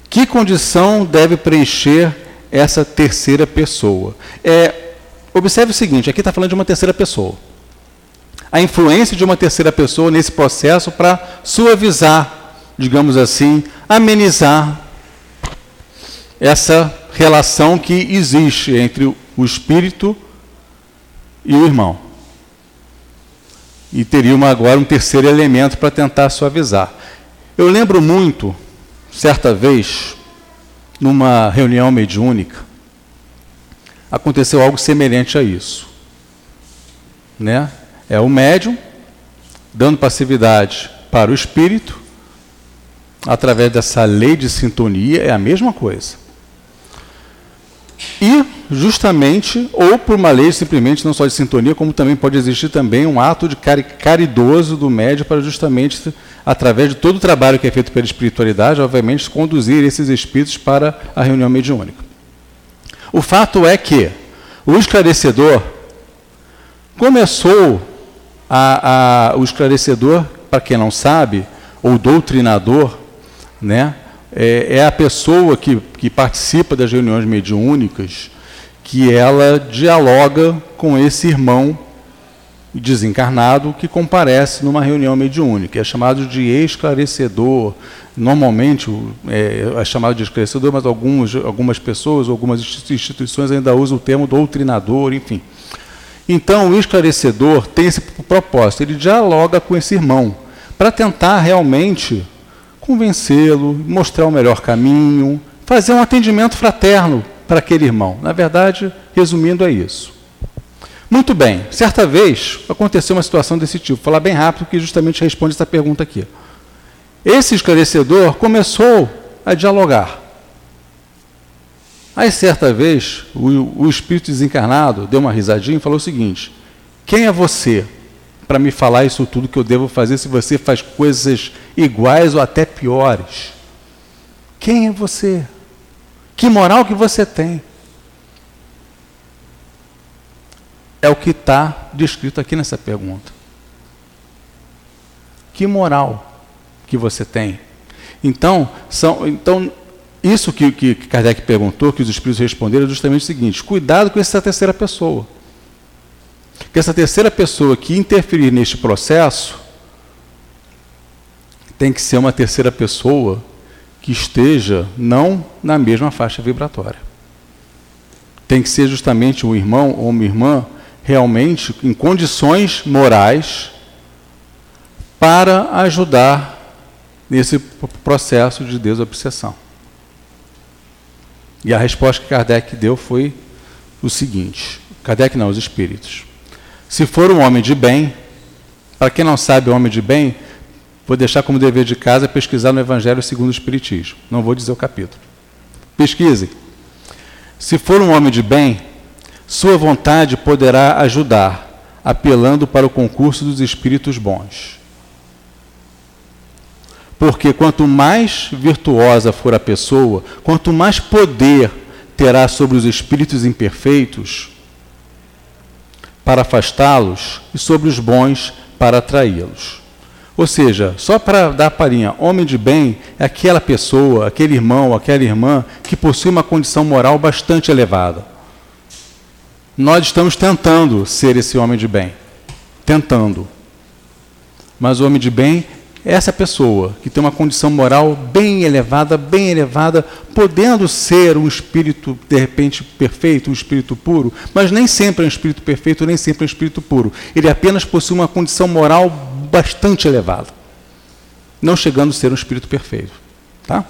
que condição deve preencher essa terceira pessoa? É, observe o seguinte: aqui está falando de uma terceira pessoa. A influência de uma terceira pessoa nesse processo para suavizar, digamos assim, amenizar essa relação que existe entre o espírito e o irmão e teria uma, agora um terceiro elemento para tentar suavizar. Eu lembro muito, certa vez, numa reunião mediúnica, aconteceu algo semelhante a isso. Né? É o médium dando passividade para o espírito, através dessa lei de sintonia, é a mesma coisa. E justamente, ou por uma lei simplesmente não só de sintonia, como também pode existir também um ato de caridoso do médio para justamente, através de todo o trabalho que é feito pela espiritualidade, obviamente, conduzir esses espíritos para a reunião mediúnica. O fato é que o esclarecedor começou a, a o esclarecedor, para quem não sabe, ou doutrinador, né, é, é a pessoa que, que participa das reuniões mediúnicas, que ela dialoga com esse irmão desencarnado que comparece numa reunião mediúnica. É chamado de esclarecedor. Normalmente é, é chamado de esclarecedor, mas algumas, algumas pessoas, algumas instituições ainda usam o termo doutrinador, enfim. Então, o esclarecedor tem esse propósito, ele dialoga com esse irmão, para tentar realmente convencê-lo, mostrar o melhor caminho, fazer um atendimento fraterno para aquele irmão. Na verdade, resumindo, é isso. Muito bem, certa vez aconteceu uma situação desse tipo. Vou falar bem rápido, que justamente responde essa pergunta aqui. Esse esclarecedor começou a dialogar. Aí, certa vez, o, o espírito desencarnado deu uma risadinha e falou o seguinte: Quem é você para me falar isso tudo que eu devo fazer se você faz coisas iguais ou até piores? Quem é você? Que moral que você tem? É o que está descrito aqui nessa pergunta. Que moral que você tem? Então, são, então isso que, que Kardec perguntou, que os espíritos responderam, é justamente o seguinte: cuidado com essa terceira pessoa que essa terceira pessoa que interferir neste processo tem que ser uma terceira pessoa que esteja não na mesma faixa vibratória. Tem que ser justamente um irmão ou uma irmã realmente em condições morais para ajudar nesse processo de desobsessão. E a resposta que Kardec deu foi o seguinte: Kardec não, os espíritos. Se for um homem de bem, para quem não sabe, homem de bem, vou deixar como dever de casa pesquisar no Evangelho segundo o Espiritismo. Não vou dizer o capítulo. Pesquise. Se for um homem de bem, sua vontade poderá ajudar, apelando para o concurso dos espíritos bons. Porque quanto mais virtuosa for a pessoa, quanto mais poder terá sobre os espíritos imperfeitos para afastá-los e sobre os bons para atraí-los. Ou seja, só para dar parinha, homem de bem é aquela pessoa, aquele irmão, aquela irmã que possui uma condição moral bastante elevada. Nós estamos tentando ser esse homem de bem. Tentando. Mas o homem de bem essa pessoa que tem uma condição moral bem elevada, bem elevada, podendo ser um espírito de repente perfeito, um espírito puro, mas nem sempre é um espírito perfeito, nem sempre é um espírito puro. Ele apenas possui uma condição moral bastante elevada, não chegando a ser um espírito perfeito, tá?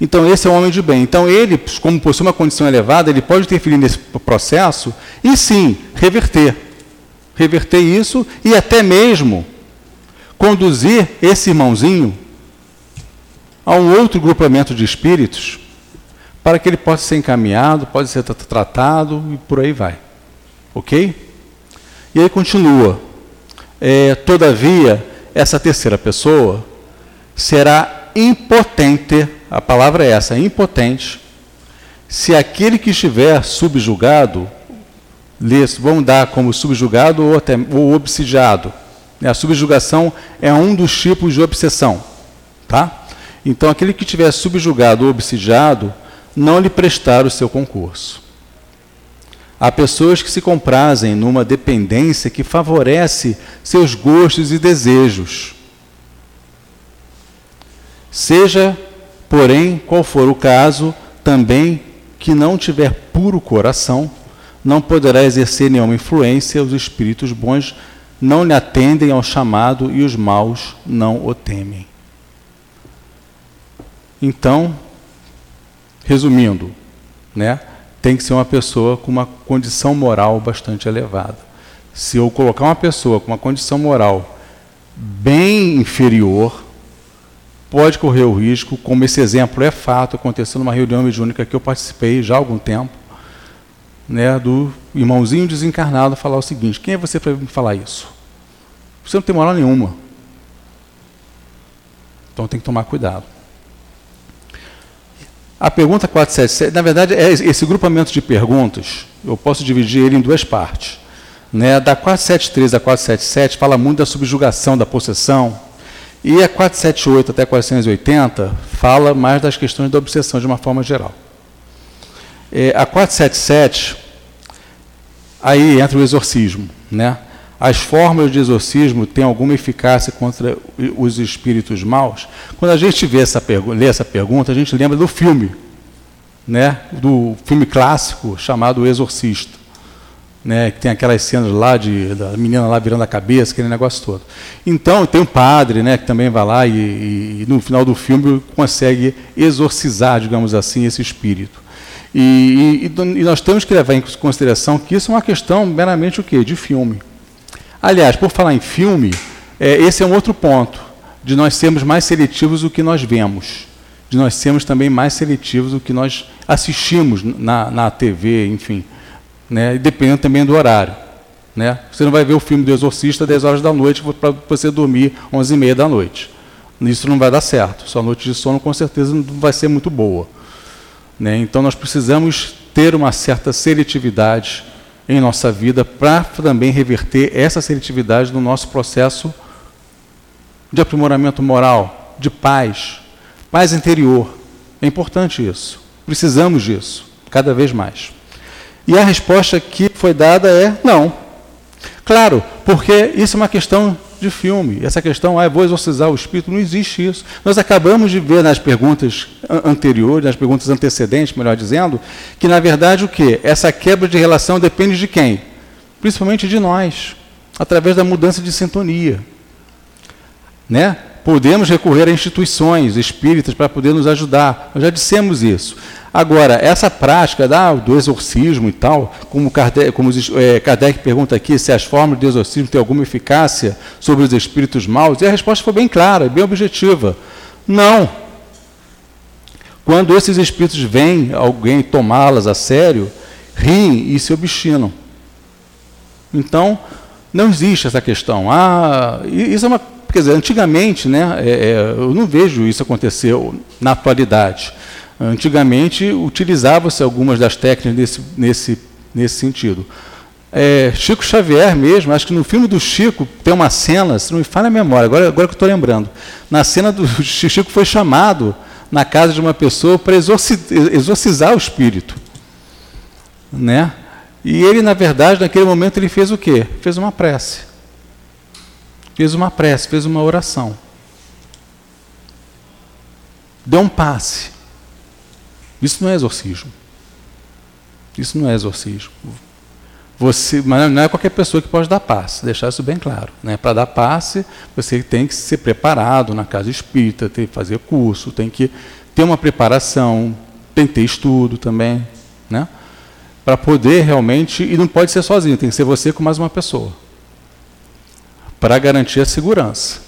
Então esse é o homem de bem. Então ele, como possui uma condição elevada, ele pode interferir nesse processo e sim reverter, reverter isso e até mesmo conduzir esse irmãozinho a um outro grupamento de espíritos para que ele possa ser encaminhado, pode ser tratado e por aí vai. Ok? E aí continua. É, todavia, essa terceira pessoa será impotente, a palavra é essa, impotente, se aquele que estiver subjugado, vão dar como subjugado ou, até, ou obsidiado a subjugação é um dos tipos de obsessão. Tá? Então, aquele que tiver subjugado ou obsidiado, não lhe prestar o seu concurso. Há pessoas que se comprazem numa dependência que favorece seus gostos e desejos. Seja, porém, qual for o caso, também que não tiver puro coração, não poderá exercer nenhuma influência aos espíritos bons não lhe atendem ao chamado e os maus não o temem. Então, resumindo, né, tem que ser uma pessoa com uma condição moral bastante elevada. Se eu colocar uma pessoa com uma condição moral bem inferior, pode correr o risco, como esse exemplo é fato, aconteceu numa reunião mediúnica que eu participei já há algum tempo, né, do irmãozinho desencarnado falar o seguinte: quem é você para me falar isso? Você não tem moral nenhuma. Então tem que tomar cuidado. A pergunta 477, na verdade, é esse grupamento de perguntas, eu posso dividir ele em duas partes. Né? Da 473 a 477 fala muito da subjugação, da possessão, e a 478 até 480 fala mais das questões da obsessão de uma forma geral. É, a 477, aí entra o exorcismo. Né? As fórmulas de exorcismo têm alguma eficácia contra os espíritos maus? Quando a gente vê essa lê essa pergunta, a gente lembra do filme, né? do filme clássico chamado O Exorcista. Né, que tem aquelas cenas lá de, da menina lá virando a cabeça, aquele negócio todo. Então, tem um padre né, que também vai lá e, e, no final do filme consegue exorcizar, digamos assim, esse espírito. E, e, e, nós temos que levar em consideração que isso é uma questão meramente o quê? De filme. Aliás, por falar em filme, é, esse é um outro ponto, de nós sermos mais seletivos do que nós vemos, de nós sermos também mais seletivos do que nós assistimos na, na TV, enfim, né, dependendo também do horário. Né? Você não vai ver o filme do Exorcista 10 horas da noite para você dormir 11 e meia da noite. Isso não vai dar certo. Sua noite de sono com certeza não vai ser muito boa. Né? Então nós precisamos ter uma certa seletividade em nossa vida para também reverter essa seletividade no nosso processo de aprimoramento moral, de paz, paz interior. É importante isso. Precisamos disso, cada vez mais. E a resposta que foi dada é não. Claro, porque isso é uma questão de filme. Essa questão, ah, vou exorcizar o espírito, não existe isso. Nós acabamos de ver nas perguntas anteriores, nas perguntas antecedentes, melhor dizendo, que na verdade o que? Essa quebra de relação depende de quem? Principalmente de nós, através da mudança de sintonia. Né? Podemos recorrer a instituições espíritas para poder nos ajudar. Nós já dissemos isso. Agora, essa prática da, do exorcismo e tal, como Kardec, como é, Kardec pergunta aqui se as formas de exorcismo têm alguma eficácia sobre os espíritos maus, e a resposta foi bem clara, bem objetiva. Não. Quando esses espíritos vêm alguém tomá-las a sério, riem e se obstinam. Então, não existe essa questão. Ah, isso é uma. Quer dizer, antigamente, né, é, é, eu não vejo isso acontecer na atualidade. Antigamente utilizava-se algumas das técnicas nesse, nesse, nesse sentido. É, Chico Xavier mesmo, acho que no filme do Chico tem uma cena, se não me falha a memória, agora, agora que estou lembrando. Na cena do *laughs* Chico foi chamado na casa de uma pessoa para exorcizar o espírito. Né? E ele, na verdade, naquele momento, ele fez o quê? Fez uma prece. Fez uma prece, fez uma oração. Deu um passe. Isso não é exorcismo. Isso não é exorcismo. Você, mas não é qualquer pessoa que pode dar passe, deixar isso bem claro. Né? Para dar passe, você tem que ser preparado na casa espírita, tem que fazer curso, tem que ter uma preparação, tem que ter estudo também. Né? Para poder realmente, e não pode ser sozinho, tem que ser você com mais uma pessoa. Para garantir a segurança.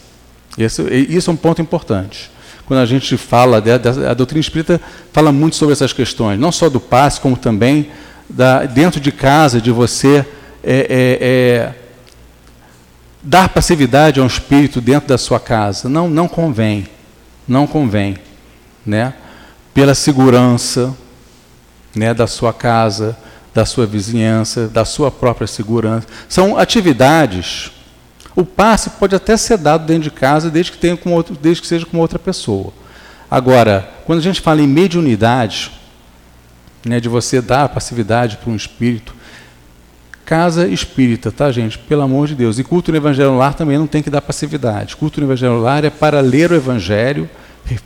Esse, isso é um ponto importante quando a gente fala, a doutrina espírita fala muito sobre essas questões, não só do passe, como também da, dentro de casa, de você é, é, é, dar passividade a um espírito dentro da sua casa. Não, não convém, não convém, né? Pela segurança, né, da sua casa, da sua vizinhança, da sua própria segurança. São atividades o passe pode até ser dado dentro de casa, desde que, tenha com outro, desde que seja com outra pessoa. Agora, quando a gente fala em mediunidade, né, de você dar passividade para um espírito, casa espírita, tá, gente? Pelo amor de Deus. E culto no Evangelho Lar também não tem que dar passividade. Culto no Evangelho Lar é para ler o Evangelho,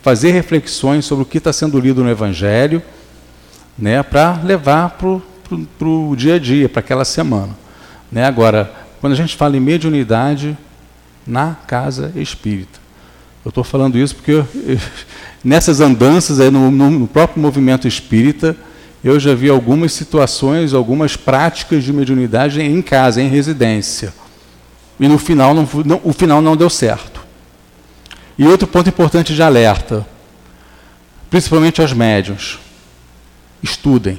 fazer reflexões sobre o que está sendo lido no Evangelho, né, para levar para o dia a dia, para aquela semana. Né? Agora, quando a gente fala em mediunidade na casa espírita. Eu estou falando isso porque eu, *laughs* nessas andanças aí no, no, próprio movimento espírita, eu já vi algumas situações, algumas práticas de mediunidade em casa, em residência. E no final não, não, o final não deu certo. E outro ponto importante de alerta, principalmente aos médiuns, estudem.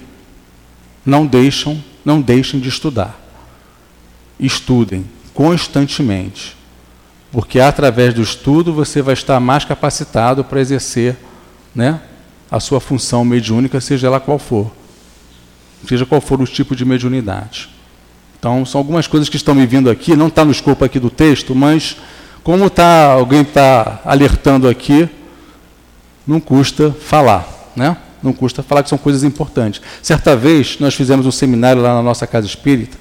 Não deixam, não deixem de estudar estudem constantemente, porque através do estudo você vai estar mais capacitado para exercer né, a sua função mediúnica, seja ela qual for, seja qual for o tipo de mediunidade. Então, são algumas coisas que estão me vindo aqui, não está no escopo aqui do texto, mas como tá, alguém está alertando aqui, não custa falar, né? Não custa falar que são coisas importantes. Certa vez, nós fizemos um seminário lá na nossa casa espírita,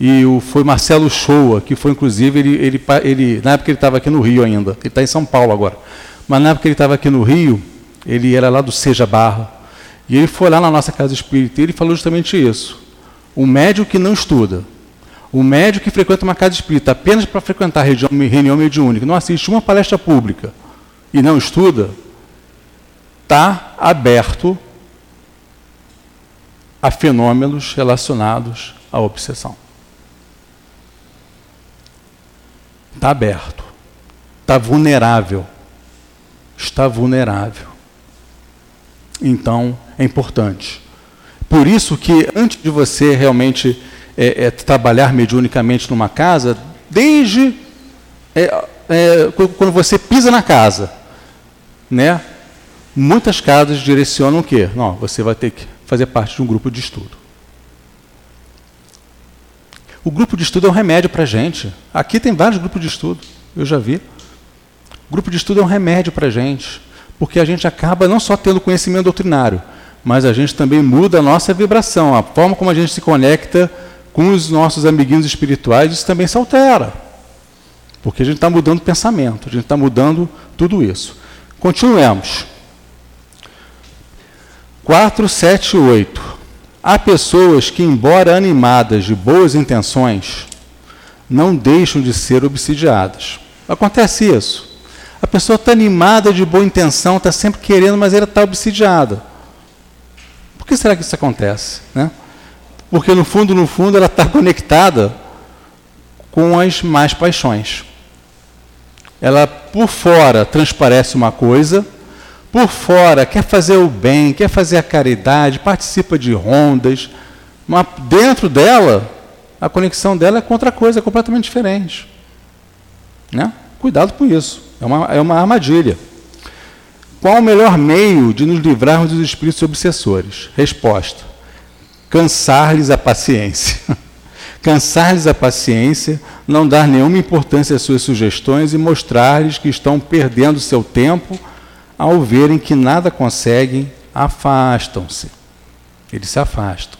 e o, foi Marcelo Shoa, que foi inclusive, ele, ele, ele na época ele estava aqui no Rio ainda, ele está em São Paulo agora, mas na época ele estava aqui no Rio, ele era lá do Seja Barra, e ele foi lá na nossa casa espírita e ele falou justamente isso. O médico que não estuda, o médico que frequenta uma casa espírita apenas para frequentar reunião, reunião mediúnica, não assiste uma palestra pública e não estuda, está aberto a fenômenos relacionados à obsessão. Está aberto. Está vulnerável. Está vulnerável. Então, é importante. Por isso que, antes de você realmente é, é, trabalhar mediunicamente numa casa, desde é, é quando você pisa na casa, né? Muitas casas direcionam o quê? Não, você vai ter que fazer parte de um grupo de estudo. O grupo de estudo é um remédio para a gente. Aqui tem vários grupos de estudo, eu já vi. O grupo de estudo é um remédio para a gente, porque a gente acaba não só tendo conhecimento doutrinário, mas a gente também muda a nossa vibração, a forma como a gente se conecta com os nossos amiguinhos espirituais, isso também se altera. Porque a gente está mudando pensamento, a gente está mudando tudo isso. Continuemos. 4, 7 e 8. Há pessoas que, embora animadas de boas intenções, não deixam de ser obsidiadas. Acontece isso. A pessoa está animada de boa intenção, está sempre querendo, mas ela está obsidiada. Por que será que isso acontece? Né? Porque no fundo, no fundo, ela está conectada com as más paixões. Ela por fora transparece uma coisa, por fora quer fazer o bem, quer fazer a caridade, participa de rondas, mas dentro dela, a conexão dela é com outra coisa, é completamente diferente. Né? Cuidado com isso, é uma, é uma armadilha. Qual o melhor meio de nos livrarmos dos espíritos obsessores? Resposta: cansar-lhes a paciência. *laughs* cansar-lhes a paciência, não dar nenhuma importância às suas sugestões e mostrar-lhes que estão perdendo seu tempo ao verem que nada conseguem, afastam-se. Eles se afastam,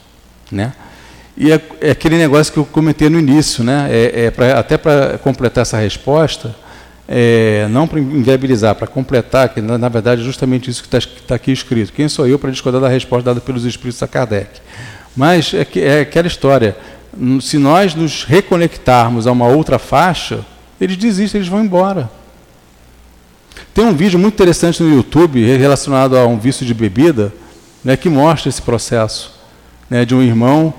né? E é, é, aquele negócio que eu comentei no início, né? É, é pra, até para completar essa resposta, é, não para inviabilizar, para completar, que na, na, verdade é justamente isso que está tá aqui escrito. Quem sou eu para discordar da resposta dada pelos espíritos a Kardec? Mas é, que, é aquela história se nós nos reconectarmos a uma outra faixa, eles desistem, eles vão embora. Tem um vídeo muito interessante no YouTube relacionado a um vício de bebida, né, que mostra esse processo né, de um irmão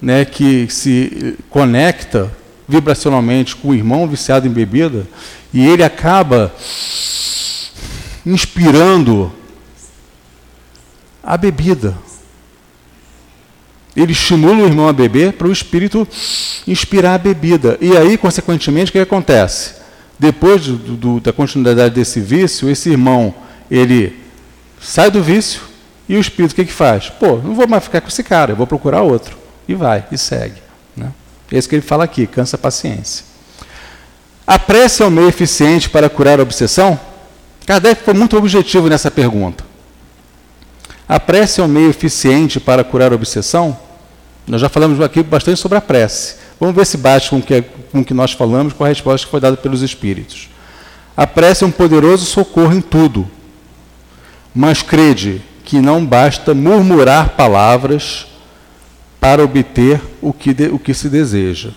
né, que se conecta vibracionalmente com o irmão viciado em bebida e ele acaba inspirando a bebida. Ele estimula o irmão a beber para o espírito inspirar a bebida. E aí, consequentemente, o que acontece? Depois do, do, da continuidade desse vício, esse irmão ele sai do vício e o espírito o que, que faz? Pô, não vou mais ficar com esse cara, eu vou procurar outro. E vai, e segue. Né? É isso que ele fala aqui, cansa a paciência. A prece é o meio eficiente para curar a obsessão? Kardec foi muito objetivo nessa pergunta. A prece é o meio eficiente para curar a obsessão? Nós já falamos aqui bastante sobre a prece. Vamos ver se bate com o que, com o que nós falamos, com a resposta que foi dada pelos Espíritos. A prece é um poderoso socorro em tudo, mas crede que não basta murmurar palavras para obter o que, de, o que se deseja.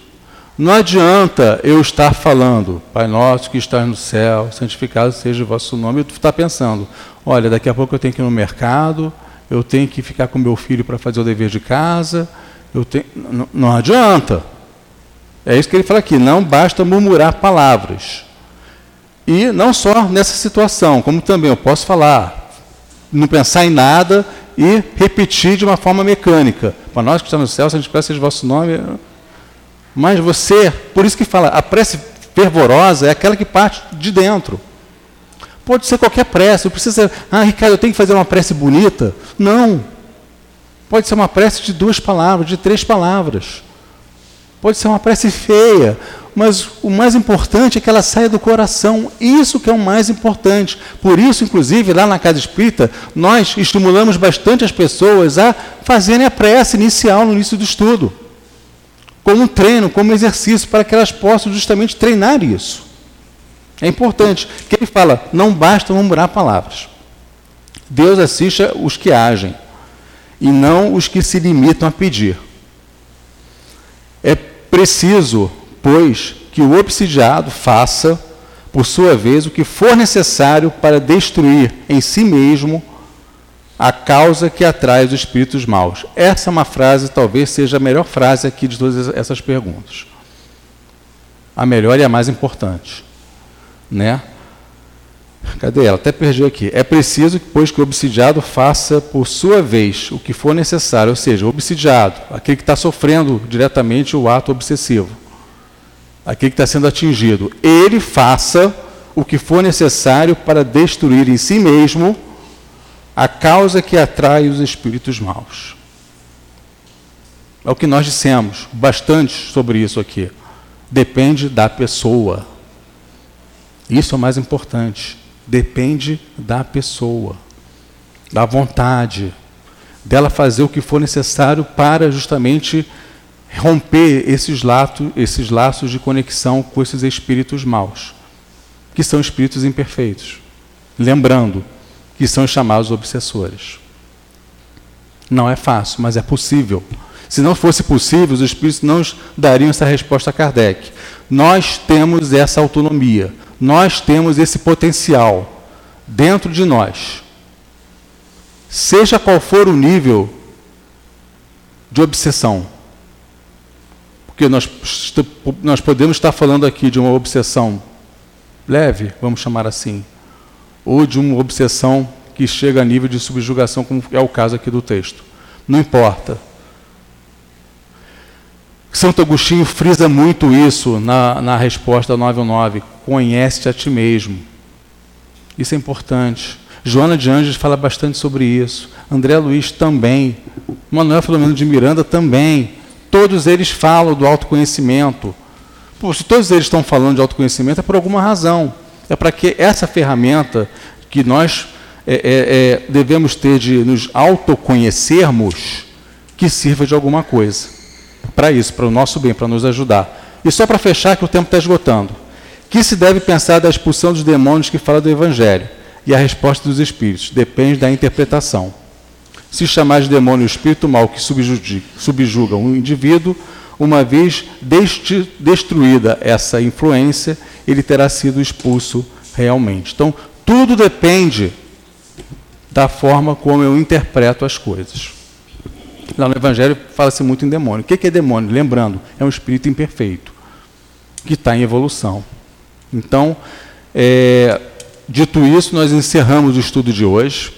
Não adianta eu estar falando, Pai nosso que estás no céu, santificado seja o vosso nome, e tu está pensando, olha, daqui a pouco eu tenho que ir no mercado, eu tenho que ficar com meu filho para fazer o dever de casa, eu tenho... não, não adianta. É isso que ele fala aqui, não basta murmurar palavras. E não só nessa situação, como também eu posso falar, não pensar em nada e repetir de uma forma mecânica. Para nós que estamos no céu, se a gente peça de vosso nome. Mas você, por isso que fala, a prece fervorosa é aquela que parte de dentro. Pode ser qualquer prece, não precisa, ah, Ricardo, eu tenho que fazer uma prece bonita. Não. Pode ser uma prece de duas palavras, de três palavras. Pode ser uma prece feia, mas o mais importante é que ela saia do coração. Isso que é o mais importante. Por isso, inclusive, lá na Casa Espírita, nós estimulamos bastante as pessoas a fazerem a prece inicial no início do estudo. Como um treino, como um exercício, para que elas possam justamente treinar isso. É importante. Que ele fala, não basta murmurar palavras. Deus assiste os que agem, e não os que se limitam a pedir. Preciso, pois, que o obsidiado faça, por sua vez, o que for necessário para destruir em si mesmo a causa que atrai os espíritos maus. Essa é uma frase, talvez seja a melhor frase aqui de todas essas perguntas. A melhor e a mais importante. Né? Cadê ela? Até perdi aqui. É preciso, pois, que o obsidiado faça, por sua vez, o que for necessário, ou seja, o obsidiado, aquele que está sofrendo diretamente o ato obsessivo, aquele que está sendo atingido, ele faça o que for necessário para destruir em si mesmo a causa que atrai os espíritos maus. É o que nós dissemos bastante sobre isso aqui. Depende da pessoa. Isso é o mais importante depende da pessoa, da vontade, dela fazer o que for necessário para justamente romper esses laços, esses laços de conexão com esses espíritos maus, que são espíritos imperfeitos. Lembrando que são chamados obsessores. Não é fácil, mas é possível. Se não fosse possível, os espíritos não dariam essa resposta a Kardec. Nós temos essa autonomia, nós temos esse potencial dentro de nós. Seja qual for o nível de obsessão. Porque nós, nós podemos estar falando aqui de uma obsessão leve, vamos chamar assim, ou de uma obsessão que chega a nível de subjugação, como é o caso aqui do texto. Não importa. Santo Agostinho frisa muito isso na, na resposta 99. Conhece-te a ti mesmo. Isso é importante. Joana de Anjos fala bastante sobre isso. André Luiz também. Manuel Filomeno de Miranda também. Todos eles falam do autoconhecimento. Pô, se todos eles estão falando de autoconhecimento, é por alguma razão. É para que essa ferramenta que nós é, é, é, devemos ter de nos autoconhecermos, que sirva de alguma coisa. Para isso, para o nosso bem, para nos ajudar. E só para fechar, que o tempo está esgotando. Que se deve pensar da expulsão dos demônios que fala do Evangelho? E a resposta dos espíritos depende da interpretação. Se chamar de demônio o espírito mal que subjuga um indivíduo, uma vez destruída essa influência, ele terá sido expulso realmente. Então, tudo depende da forma como eu interpreto as coisas. Lá no Evangelho fala-se muito em demônio. O que é demônio? Lembrando, é um espírito imperfeito, que está em evolução. Então, é, Dito isso, nós encerramos o estudo de hoje.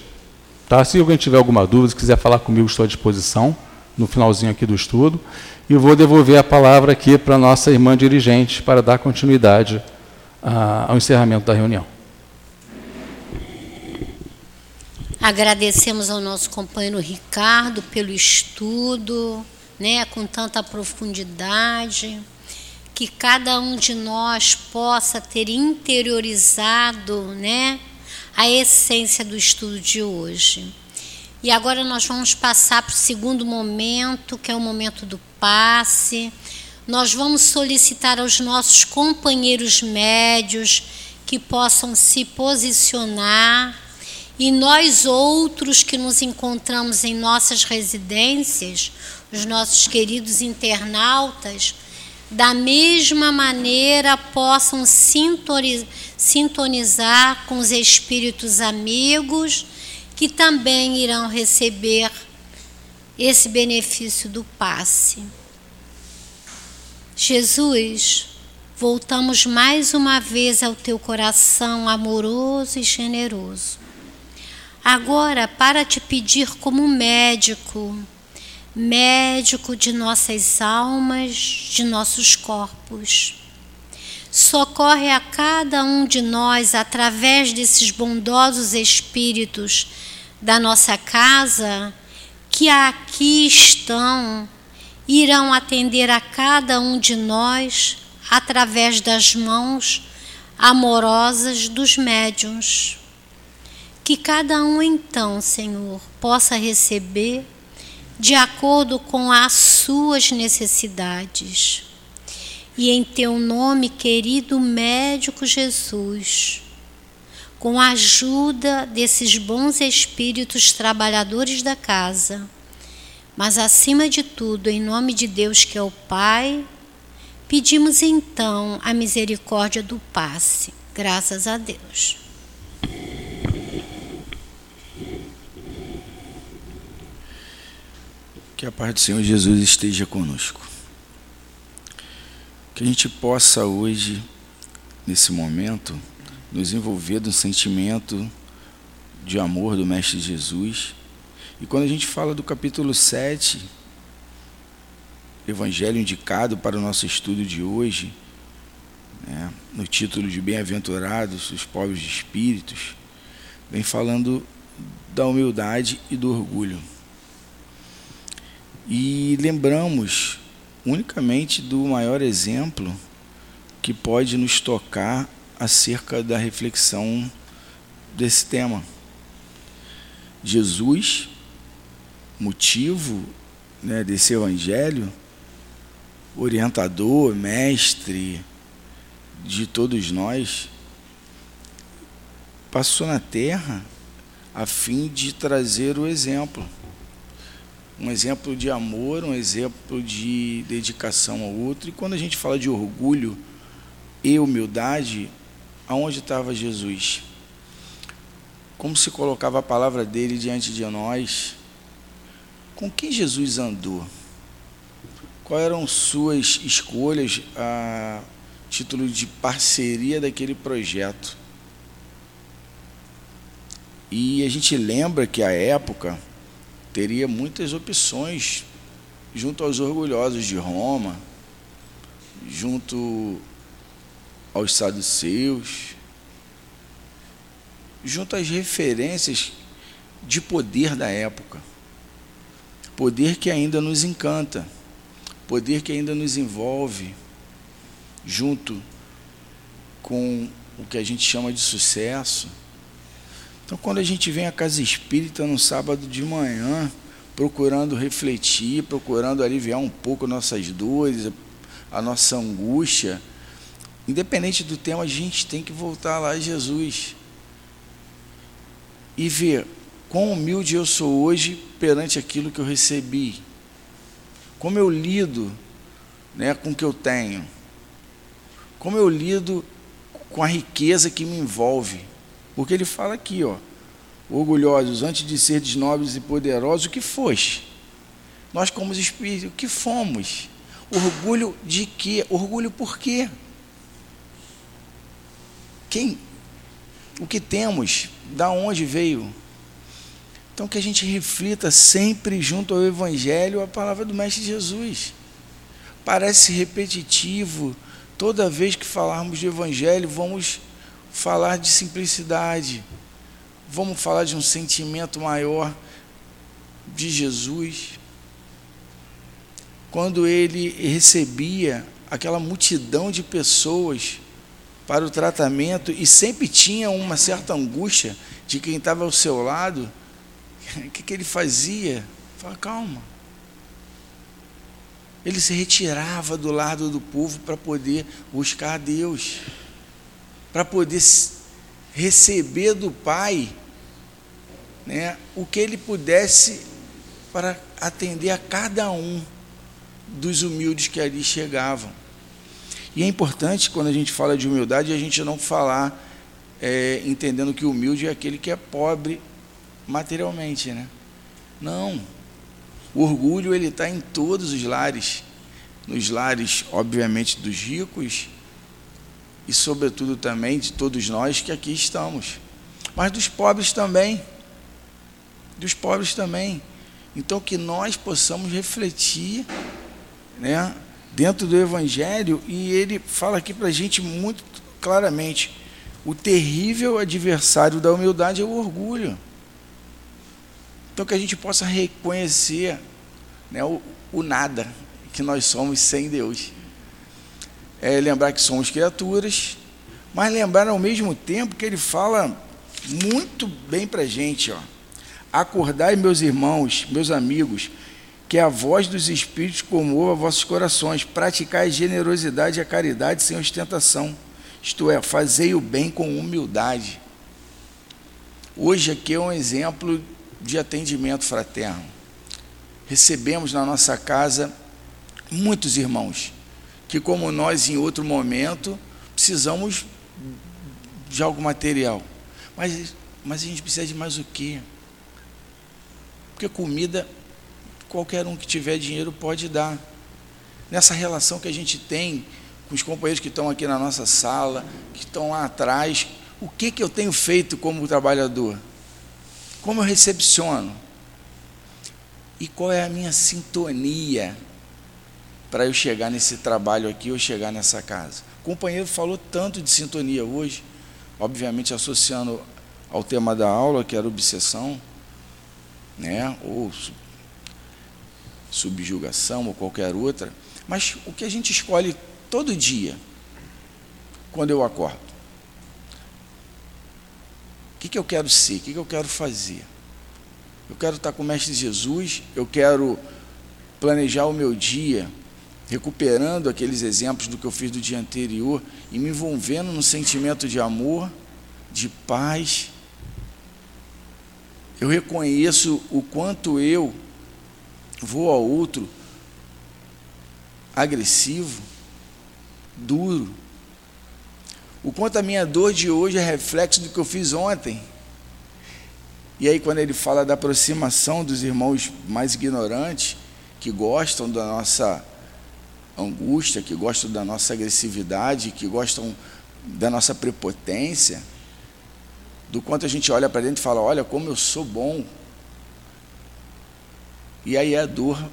Tá? Se alguém tiver alguma dúvida, se quiser falar comigo, estou à disposição no finalzinho aqui do estudo. E vou devolver a palavra aqui para a nossa irmã dirigente para dar continuidade ao encerramento da reunião. Agradecemos ao nosso companheiro Ricardo pelo estudo, né, com tanta profundidade que cada um de nós possa ter interiorizado, né, a essência do estudo de hoje. E agora nós vamos passar para o segundo momento, que é o momento do passe. Nós vamos solicitar aos nossos companheiros médios que possam se posicionar e nós outros que nos encontramos em nossas residências, os nossos queridos internautas, da mesma maneira possam sintonizar com os espíritos amigos que também irão receber esse benefício do passe. Jesus, voltamos mais uma vez ao teu coração amoroso e generoso. Agora, para te pedir como médico, médico de nossas almas, de nossos corpos. Socorre a cada um de nós através desses bondosos espíritos da nossa casa que aqui estão, irão atender a cada um de nós através das mãos amorosas dos médiuns. Que cada um então, Senhor, possa receber de acordo com as suas necessidades. E em teu nome, querido médico Jesus, com a ajuda desses bons espíritos trabalhadores da casa, mas acima de tudo, em nome de Deus que é o Pai, pedimos então a misericórdia do passe. Graças a Deus. Que a paz do Senhor Jesus esteja conosco. Que a gente possa hoje, nesse momento, nos envolver no sentimento de amor do Mestre Jesus. E quando a gente fala do capítulo 7, Evangelho indicado para o nosso estudo de hoje, né, no título de Bem-aventurados os pobres de espíritos, vem falando da humildade e do orgulho. E lembramos unicamente do maior exemplo que pode nos tocar acerca da reflexão desse tema. Jesus, motivo né, desse evangelho, orientador, mestre de todos nós, passou na terra a fim de trazer o exemplo. Um exemplo de amor, um exemplo de dedicação ao outro. E quando a gente fala de orgulho e humildade, aonde estava Jesus? Como se colocava a palavra dele diante de nós? Com quem Jesus andou? Quais eram suas escolhas a título de parceria daquele projeto? E a gente lembra que a época teria muitas opções junto aos orgulhosos de Roma, junto aos saduceus, junto às referências de poder da época. Poder que ainda nos encanta, poder que ainda nos envolve, junto com o que a gente chama de sucesso então, quando a gente vem à casa espírita no sábado de manhã, procurando refletir, procurando aliviar um pouco nossas dores, a nossa angústia, independente do tema, a gente tem que voltar lá a Jesus e ver quão humilde eu sou hoje perante aquilo que eu recebi, como eu lido né, com o que eu tenho, como eu lido com a riqueza que me envolve. Porque ele fala aqui, ó, orgulhosos, antes de ser nobres e poderosos, o que foste? Nós, como espíritos, o que fomos? Orgulho de quê? Orgulho por quê? Quem? O que temos? Da onde veio? Então que a gente reflita sempre junto ao Evangelho a palavra do Mestre Jesus. Parece repetitivo, toda vez que falarmos de Evangelho, vamos falar de simplicidade, vamos falar de um sentimento maior de Jesus. Quando ele recebia aquela multidão de pessoas para o tratamento e sempre tinha uma certa angústia de quem estava ao seu lado, o que, que ele fazia? Fala, calma. Ele se retirava do lado do povo para poder buscar a Deus para poder receber do Pai né, o que ele pudesse para atender a cada um dos humildes que ali chegavam. E é importante, quando a gente fala de humildade, a gente não falar é, entendendo que humilde é aquele que é pobre materialmente. Né? Não. O orgulho ele está em todos os lares. Nos lares, obviamente, dos ricos, e, sobretudo, também de todos nós que aqui estamos, mas dos pobres também. Dos pobres também. Então, que nós possamos refletir né, dentro do Evangelho, e ele fala aqui para a gente muito claramente: o terrível adversário da humildade é o orgulho. Então, que a gente possa reconhecer né, o, o nada que nós somos sem Deus é lembrar que somos criaturas, mas lembrar ao mesmo tempo que ele fala muito bem para a gente. Ó. Acordai, meus irmãos, meus amigos, que a voz dos Espíritos comova vossos corações, praticai a generosidade e a caridade sem ostentação, isto é, fazei o bem com humildade. Hoje aqui é um exemplo de atendimento fraterno. Recebemos na nossa casa muitos irmãos que, como nós em outro momento, precisamos de algo material. Mas, mas a gente precisa de mais o quê? Porque comida, qualquer um que tiver dinheiro pode dar. Nessa relação que a gente tem com os companheiros que estão aqui na nossa sala, que estão lá atrás, o que, que eu tenho feito como trabalhador? Como eu recepciono? E qual é a minha sintonia para eu chegar nesse trabalho aqui ou chegar nessa casa. O companheiro falou tanto de sintonia hoje, obviamente associando ao tema da aula, que era obsessão, né, ou subjugação ou qualquer outra, mas o que a gente escolhe todo dia, quando eu acordo? O que, que eu quero ser? O que, que eu quero fazer? Eu quero estar com o Mestre Jesus, eu quero planejar o meu dia recuperando aqueles exemplos do que eu fiz do dia anterior e me envolvendo no sentimento de amor, de paz. Eu reconheço o quanto eu vou ao outro agressivo, duro. O quanto a minha dor de hoje é reflexo do que eu fiz ontem. E aí, quando ele fala da aproximação dos irmãos mais ignorantes, que gostam da nossa angústia, que gostam da nossa agressividade, que gostam da nossa prepotência, do quanto a gente olha para dentro e fala: Olha como eu sou bom. E aí a dor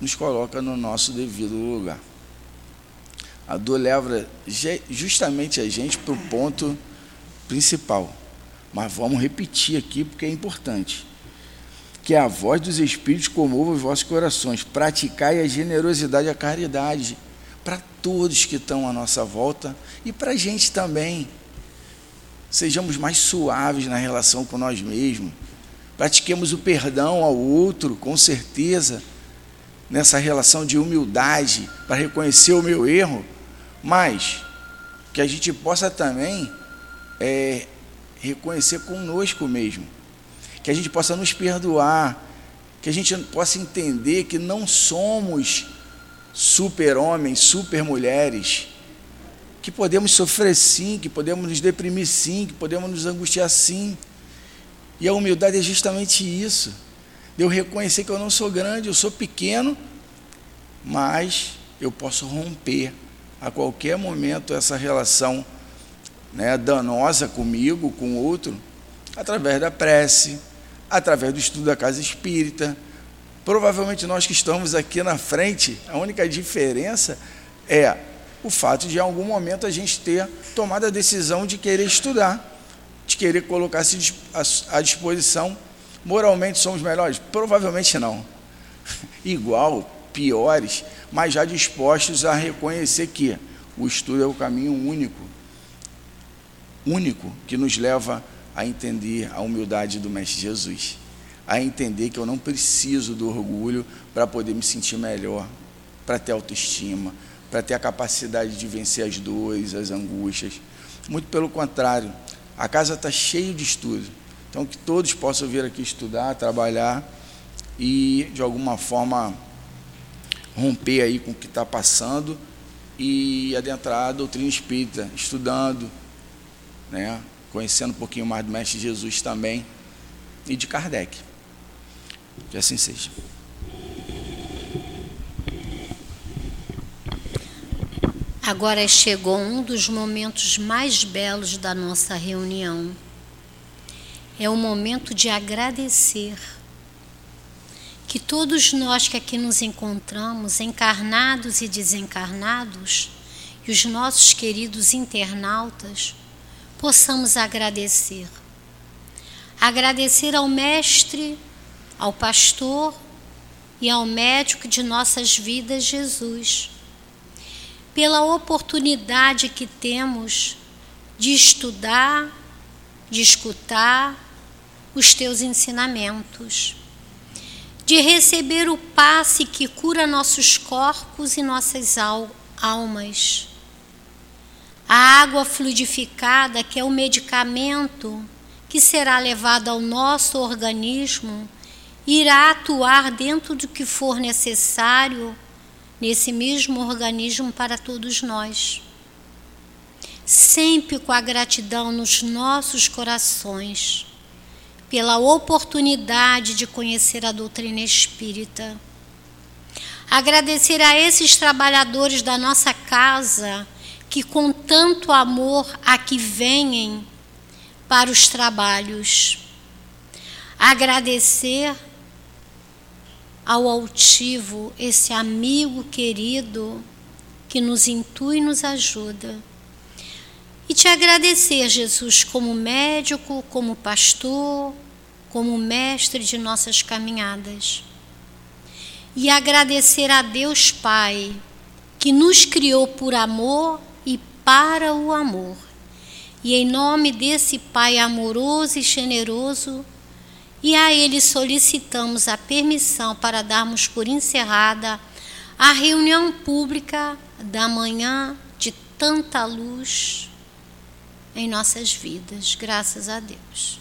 nos coloca no nosso devido lugar. A dor leva justamente a gente para o ponto principal. Mas vamos repetir aqui porque é importante. Que a voz dos Espíritos comova os vossos corações. Praticai a generosidade e a caridade para todos que estão à nossa volta e para a gente também. Sejamos mais suaves na relação com nós mesmos. Pratiquemos o perdão ao outro, com certeza, nessa relação de humildade, para reconhecer o meu erro, mas que a gente possa também é, reconhecer conosco mesmo, que a gente possa nos perdoar, que a gente possa entender que não somos super-homens, super-mulheres, que podemos sofrer sim, que podemos nos deprimir sim, que podemos nos angustiar sim. E a humildade é justamente isso. De eu reconhecer que eu não sou grande, eu sou pequeno, mas eu posso romper a qualquer momento essa relação né, danosa comigo, com o outro, através da prece, através do estudo da casa espírita. Provavelmente nós que estamos aqui na frente, a única diferença é o fato de em algum momento a gente ter tomado a decisão de querer estudar, de querer colocar-se à disposição. Moralmente somos melhores? Provavelmente não. *laughs* Igual, piores, mas já dispostos a reconhecer que o estudo é o caminho único único que nos leva a entender a humildade do Mestre Jesus, a entender que eu não preciso do orgulho para poder me sentir melhor, para ter autoestima, para ter a capacidade de vencer as dores, as angústias. Muito pelo contrário, a casa está cheia de estudo. Então, que todos possam vir aqui estudar, trabalhar e, de alguma forma, romper aí com o que está passando e adentrar a doutrina espírita, estudando, né? Conhecendo um pouquinho mais do Mestre Jesus também e de Kardec. Que assim seja. Agora chegou um dos momentos mais belos da nossa reunião. É o momento de agradecer que todos nós que aqui nos encontramos, encarnados e desencarnados, e os nossos queridos internautas, possamos agradecer. Agradecer ao Mestre, ao Pastor e ao médico de nossas vidas, Jesus, pela oportunidade que temos de estudar, de escutar os teus ensinamentos, de receber o passe que cura nossos corpos e nossas almas a água fluidificada, que é o medicamento que será levado ao nosso organismo, irá atuar dentro do que for necessário nesse mesmo organismo para todos nós. Sempre com a gratidão nos nossos corações, pela oportunidade de conhecer a doutrina espírita. Agradecer a esses trabalhadores da nossa casa que com tanto amor aqui venham para os trabalhos. Agradecer ao altivo, esse amigo querido que nos intui e nos ajuda. E te agradecer, Jesus, como médico, como pastor, como mestre de nossas caminhadas. E agradecer a Deus Pai, que nos criou por amor para o amor. E em nome desse Pai amoroso e generoso, e a Ele solicitamos a permissão para darmos por encerrada a reunião pública da manhã de tanta luz em nossas vidas, graças a Deus.